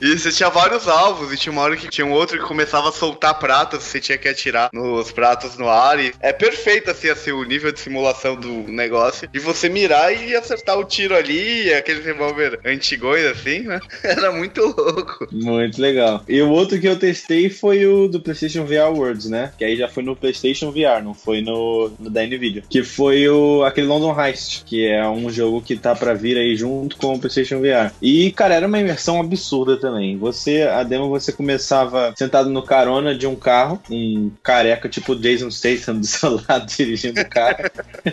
e você tinha vários alvos e tinha uma hora que tinha um outro que começava a soltar pratas, você tinha que atirar nos pratos no ar. E é perfeito assim, assim o nível de simulação do negócio. E você mirar e acertar o tiro ali, aquele revólver antigões assim, né? Era muito louco. Muito legal. E o outro que eu testei foi o do PlayStation VR Worlds, né? Que aí já foi no PlayStation VR, não foi no, no da Nvidia. Que foi o aquele London Heist, que é um jogo que tá para vir aí junto com o PlayStation VR. E, cara, era uma imersão absurda também. Você, a demo, você começava sentado no carona de um carro, um careca tipo Jason Statham do seu lado dirigindo o carro.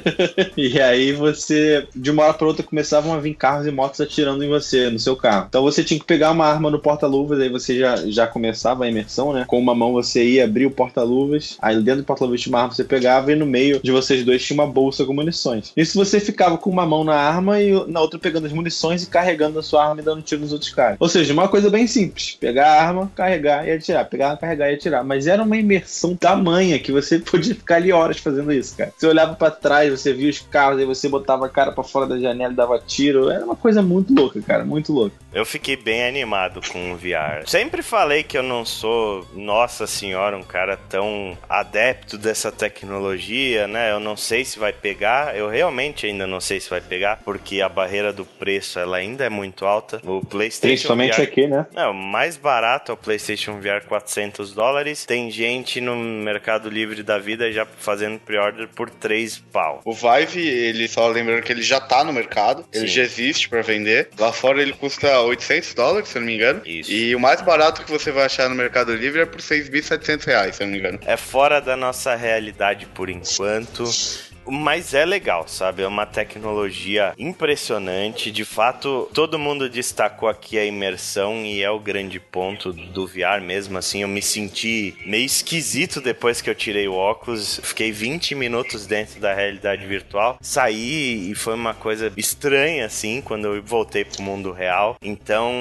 e aí você, de uma hora para outra, começavam a vir carros e motos atirando em você, no seu carro. Então você tinha que pegar uma arma no porta-luvas, aí você já, já começava a imersão, né? Com uma mão você ia abrir o porta-luvas, aí dentro do porta-luvas tinha uma arma, você pegava e no meio de vocês dois tinha uma bolsa com munições. Isso você ficava com uma mão na arma e na outra pegando as munições e carregando a sua arma e dando tiro nos outros caras. Ou seja, uma coisa bem simples: pegar a arma, carregar e atirar, pegar, carregar e atirar. Mas era uma imersão tamanha que você podia ficar ali horas fazendo isso, cara. Você olhava para trás, você via os carros, aí você botava a cara para fora da janela e dava tiro. Era uma coisa muito louca, cara, muito louca. Eu fiquei bem animado com o VR. Sempre falei que eu não sou, nossa senhora, um cara tão adepto dessa tecnologia, né? Eu não sei se vai pegar. Eu realmente ainda não sei se vai pegar, porque a barreira do preço ela ainda é muito alta. O PlayStation Principalmente VR, aqui, né? É, o mais barato é o PlayStation VR 400 dólares. Tem gente no Mercado Livre da vida já fazendo pre-order por 3 pau. O Vive, ele só lembrando que ele já tá no mercado, ele já existe para vender. Lá fora ele custa 800 dólares, se eu não me engano. Isso. E o mais barato que você vai achar no Mercado Livre é por 6.700 reais, se eu não me engano. É fora da nossa realidade por enquanto. Mas é legal, sabe? É uma tecnologia impressionante. De fato, todo mundo destacou aqui a imersão e é o grande ponto do VR mesmo. Assim, eu me senti meio esquisito depois que eu tirei o óculos. Fiquei 20 minutos dentro da realidade virtual. Saí e foi uma coisa estranha, assim, quando eu voltei pro mundo real. Então,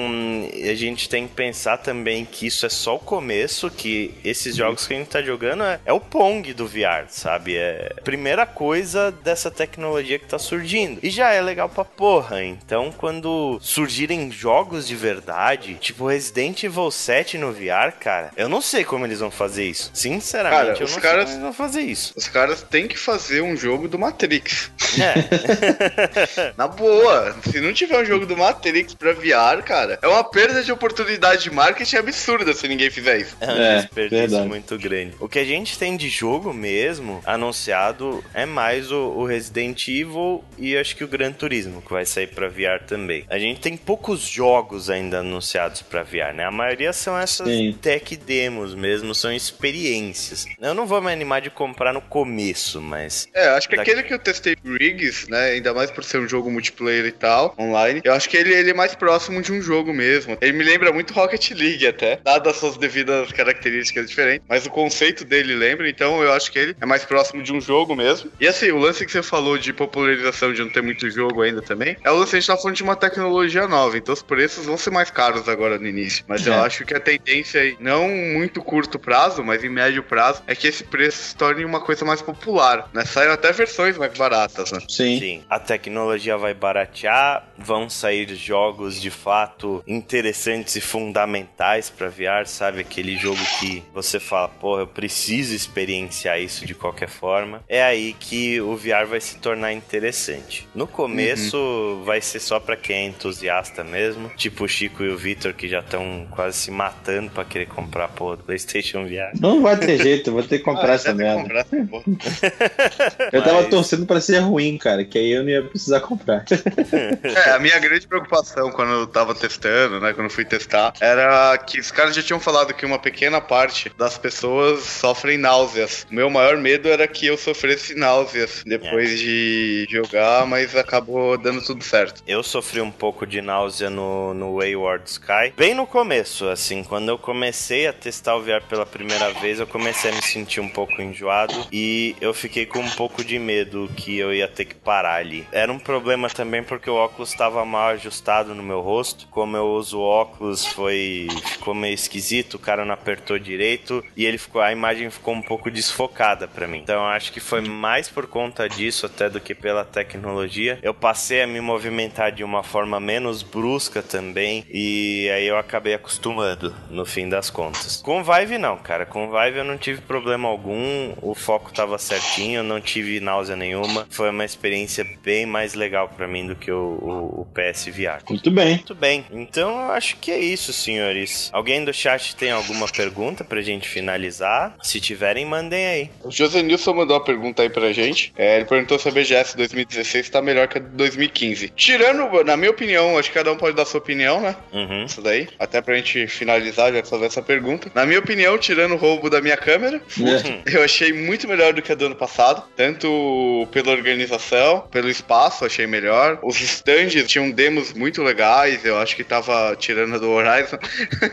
a gente tem que pensar também que isso é só o começo, que esses jogos que a gente tá jogando é, é o Pong do VR, sabe? É a primeira coisa coisa dessa tecnologia que tá surgindo. E já é legal pra porra. Então, quando surgirem jogos de verdade, tipo Resident Evil 7 no VR, cara, eu não sei como eles vão fazer isso. Sinceramente, cara, eu não caras, sei como eles vão fazer isso. Os caras têm que fazer um jogo do Matrix. É. Na boa, se não tiver um jogo do Matrix pra VR, cara, é uma perda de oportunidade de marketing absurda se ninguém fizer isso. É um é, desperdício muito grande. O que a gente tem de jogo mesmo anunciado é mais mais o, o, Resident Evil e acho que o Gran Turismo, que vai sair para VR também. A gente tem poucos jogos ainda anunciados para VR, né? A maioria são essas Sim. tech demos mesmo, são experiências. Eu não vou me animar de comprar no começo, mas. É, acho que daqui... aquele que eu testei Rodrigues, né? Ainda mais por ser um jogo multiplayer e tal, online. Eu acho que ele, ele é mais próximo de um jogo mesmo. Ele me lembra muito Rocket League até, dadas suas devidas características diferentes, mas o conceito dele lembra, então eu acho que ele é mais próximo de um jogo mesmo. E assim, o lance que você falou de popularização de não ter muito jogo ainda também, é o lance que a gente tá falando de uma tecnologia nova, então os preços vão ser mais caros agora no início. Mas é. eu acho que a tendência aí, não muito curto prazo, mas em médio prazo, é que esse preço se torne uma coisa mais popular, né? Saem até versões mais baratas, né? Sim. Sim. A tecnologia vai baratear, vão sair jogos de fato interessantes e fundamentais para VR, sabe? Aquele jogo que você fala, porra, eu preciso experienciar isso de qualquer forma. É aí que o VR vai se tornar interessante. No começo uhum. vai ser só para quem é entusiasta mesmo, tipo o Chico e o Vitor que já estão quase se matando para querer comprar do PlayStation VR. Não vai ter jeito, vou ter que comprar ah, essa merda. Comprar, eu tava torcendo para ser ruim, cara, que aí eu não ia precisar comprar. é, a minha grande preocupação quando eu tava testando, né, quando eu fui testar, era que os caras já tinham falado que uma pequena parte das pessoas sofrem náuseas. Meu maior medo era que eu sofresse náuseas depois é. de jogar, mas acabou dando tudo certo. Eu sofri um pouco de náusea no, no Wayward Sky, bem no começo, assim, quando eu comecei a testar o VR pela primeira vez, eu comecei a me sentir um pouco enjoado e eu fiquei com um pouco de medo que eu ia ter que parar ali. Era um problema também porque o óculos estava mal ajustado no meu rosto. Como eu uso óculos, foi ficou meio esquisito, o cara não apertou direito e ele ficou a imagem ficou um pouco desfocada para mim. Então acho que foi mais por conta disso até do que pela tecnologia. Eu passei a me movimentar de uma forma menos brusca também e aí eu acabei acostumando no fim das contas. Com Vive não, cara, com Vive eu não tive problema algum, o foco tava certinho, não tive náusea nenhuma. Foi uma experiência bem mais legal para mim do que o, o, o PSVR. Muito bem. Muito bem. Então eu acho que é isso, senhores. Alguém do chat tem alguma pergunta pra gente finalizar? Se tiverem, mandem aí. O José Nilson mandou uma pergunta aí pra gente. É, ele perguntou se a BGS 2016 tá melhor que a de 2015. Tirando, na minha opinião, acho que cada um pode dar sua opinião, né? Uhum. Isso daí. Até pra gente finalizar, já fazer essa pergunta. Na minha opinião, tirando o roubo da minha câmera, é. eu achei muito melhor do que a do ano passado. Tanto pela organização, pelo espaço, achei melhor. Os stands tinham demos muito legais, eu acho que tava tirando do Horizon.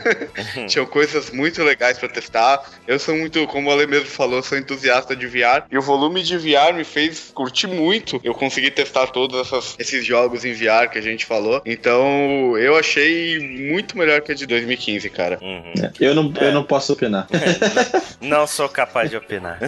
tinham coisas muito legais para testar. Eu sou muito, como o Ale mesmo falou, sou entusiasta de VR. E o volume de VR me fez curtir muito. Eu consegui testar todos essas, esses jogos em VR que a gente falou. Então, eu achei muito melhor que a de 2015, cara. Uhum. Eu, não, é. eu não posso opinar. não sou capaz de opinar.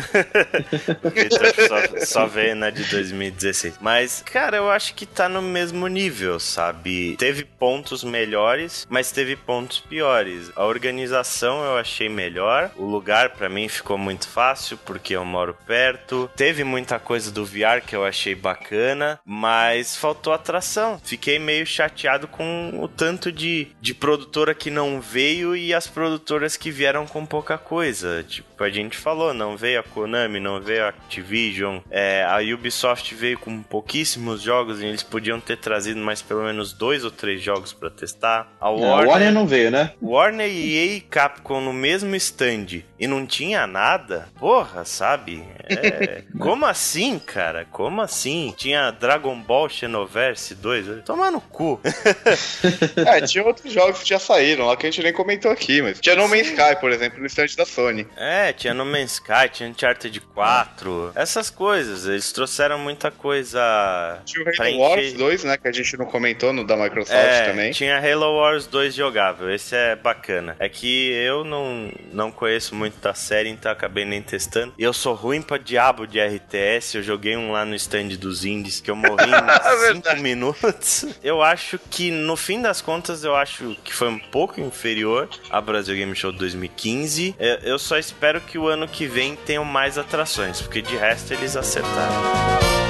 só, só veio na de 2016. Mas, cara, eu acho que tá no mesmo nível, sabe? Teve pontos melhores, mas teve pontos piores. A organização eu achei melhor. O lugar para mim ficou muito fácil porque eu moro perto. Teve muita coisa do VR que eu achei bacana, mas faltou atração. Fiquei meio chateado com o tanto de, de produtora que não veio e as produtoras que vieram com pouca coisa. Tipo, a gente falou, não veio a Konami, não veio a Activision. É, a Ubisoft veio com pouquíssimos jogos e eles podiam ter trazido mais pelo menos dois ou três jogos para testar. A Warner, a Warner não veio, né? Warner e EA e Capcom no mesmo stand e não tinha nada. Porra, sabe? É... Como assim, cara? Como assim? Tinha Dragon Ball Xenoverse 2? Toma no cu. é, tinha outros jogos que já saíram lá que a gente nem comentou aqui, mas tinha No Man's Sky, por exemplo, no stand da Sony. É, tinha No Man's Sky, tinha Uncharted 4, essas coisas. Eles trouxeram muita coisa. Tinha o Halo Wars 2, né? Que a gente não comentou no da Microsoft é, também. Tinha Halo Wars 2 jogável. Esse é bacana. É que eu não, não conheço muito da série, então acabei nem testando. E eu sou ruim pra diabo de RTS. Eu joguei um lá no stand dos indies que eu morri em 5 minutos. Eu acho que no fim das contas, eu acho que foi um pouco inferior a Brasil Game Show 2015. Eu só espero que o ano que vem tenham mais atrações, porque de resto eles acertaram.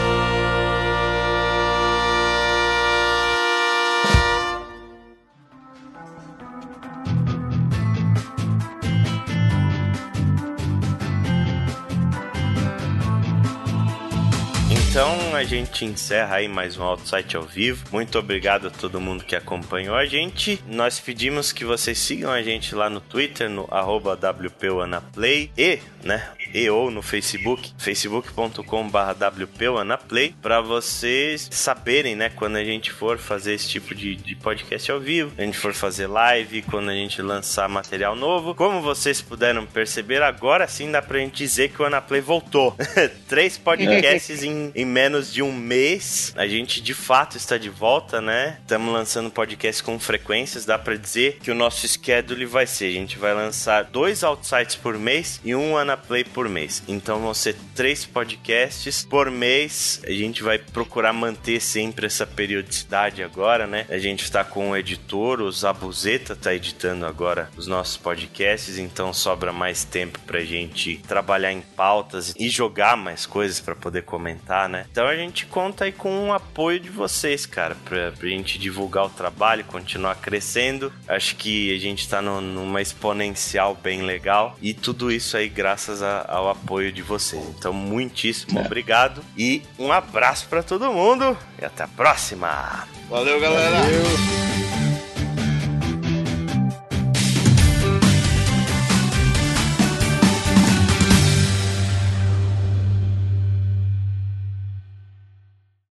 Então a gente encerra aí mais um Outsite ao vivo. Muito obrigado a todo mundo que acompanhou a gente. Nós pedimos que vocês sigam a gente lá no Twitter, no WPWanaplay e, né, e ou no Facebook, facebook.com/wpanaplay, para vocês saberem, né, quando a gente for fazer esse tipo de, de podcast ao vivo, a gente for fazer live, quando a gente lançar material novo. Como vocês puderam perceber, agora sim dá pra gente dizer que o Anaplay voltou. Três podcasts em, em menos de um mês. A gente de fato está de volta, né? Estamos lançando podcast com frequências. Dá pra dizer que o nosso schedule vai ser: a gente vai lançar dois outsites por mês e um Anaplay por mês. Então vão ser três podcasts por mês. A gente vai procurar manter sempre essa periodicidade agora, né? A gente está com o editor, o Zabuzeta tá editando agora os nossos podcasts, então sobra mais tempo pra gente trabalhar em pautas e jogar mais coisas para poder comentar, né? Então a gente conta aí com o apoio de vocês, cara, pra, pra gente divulgar o trabalho, continuar crescendo. Acho que a gente tá no, numa exponencial bem legal e tudo isso aí graças a, ao apoio de vocês. Então, muitíssimo é. obrigado e um abraço para todo mundo e até a próxima. Valeu, galera. Valeu.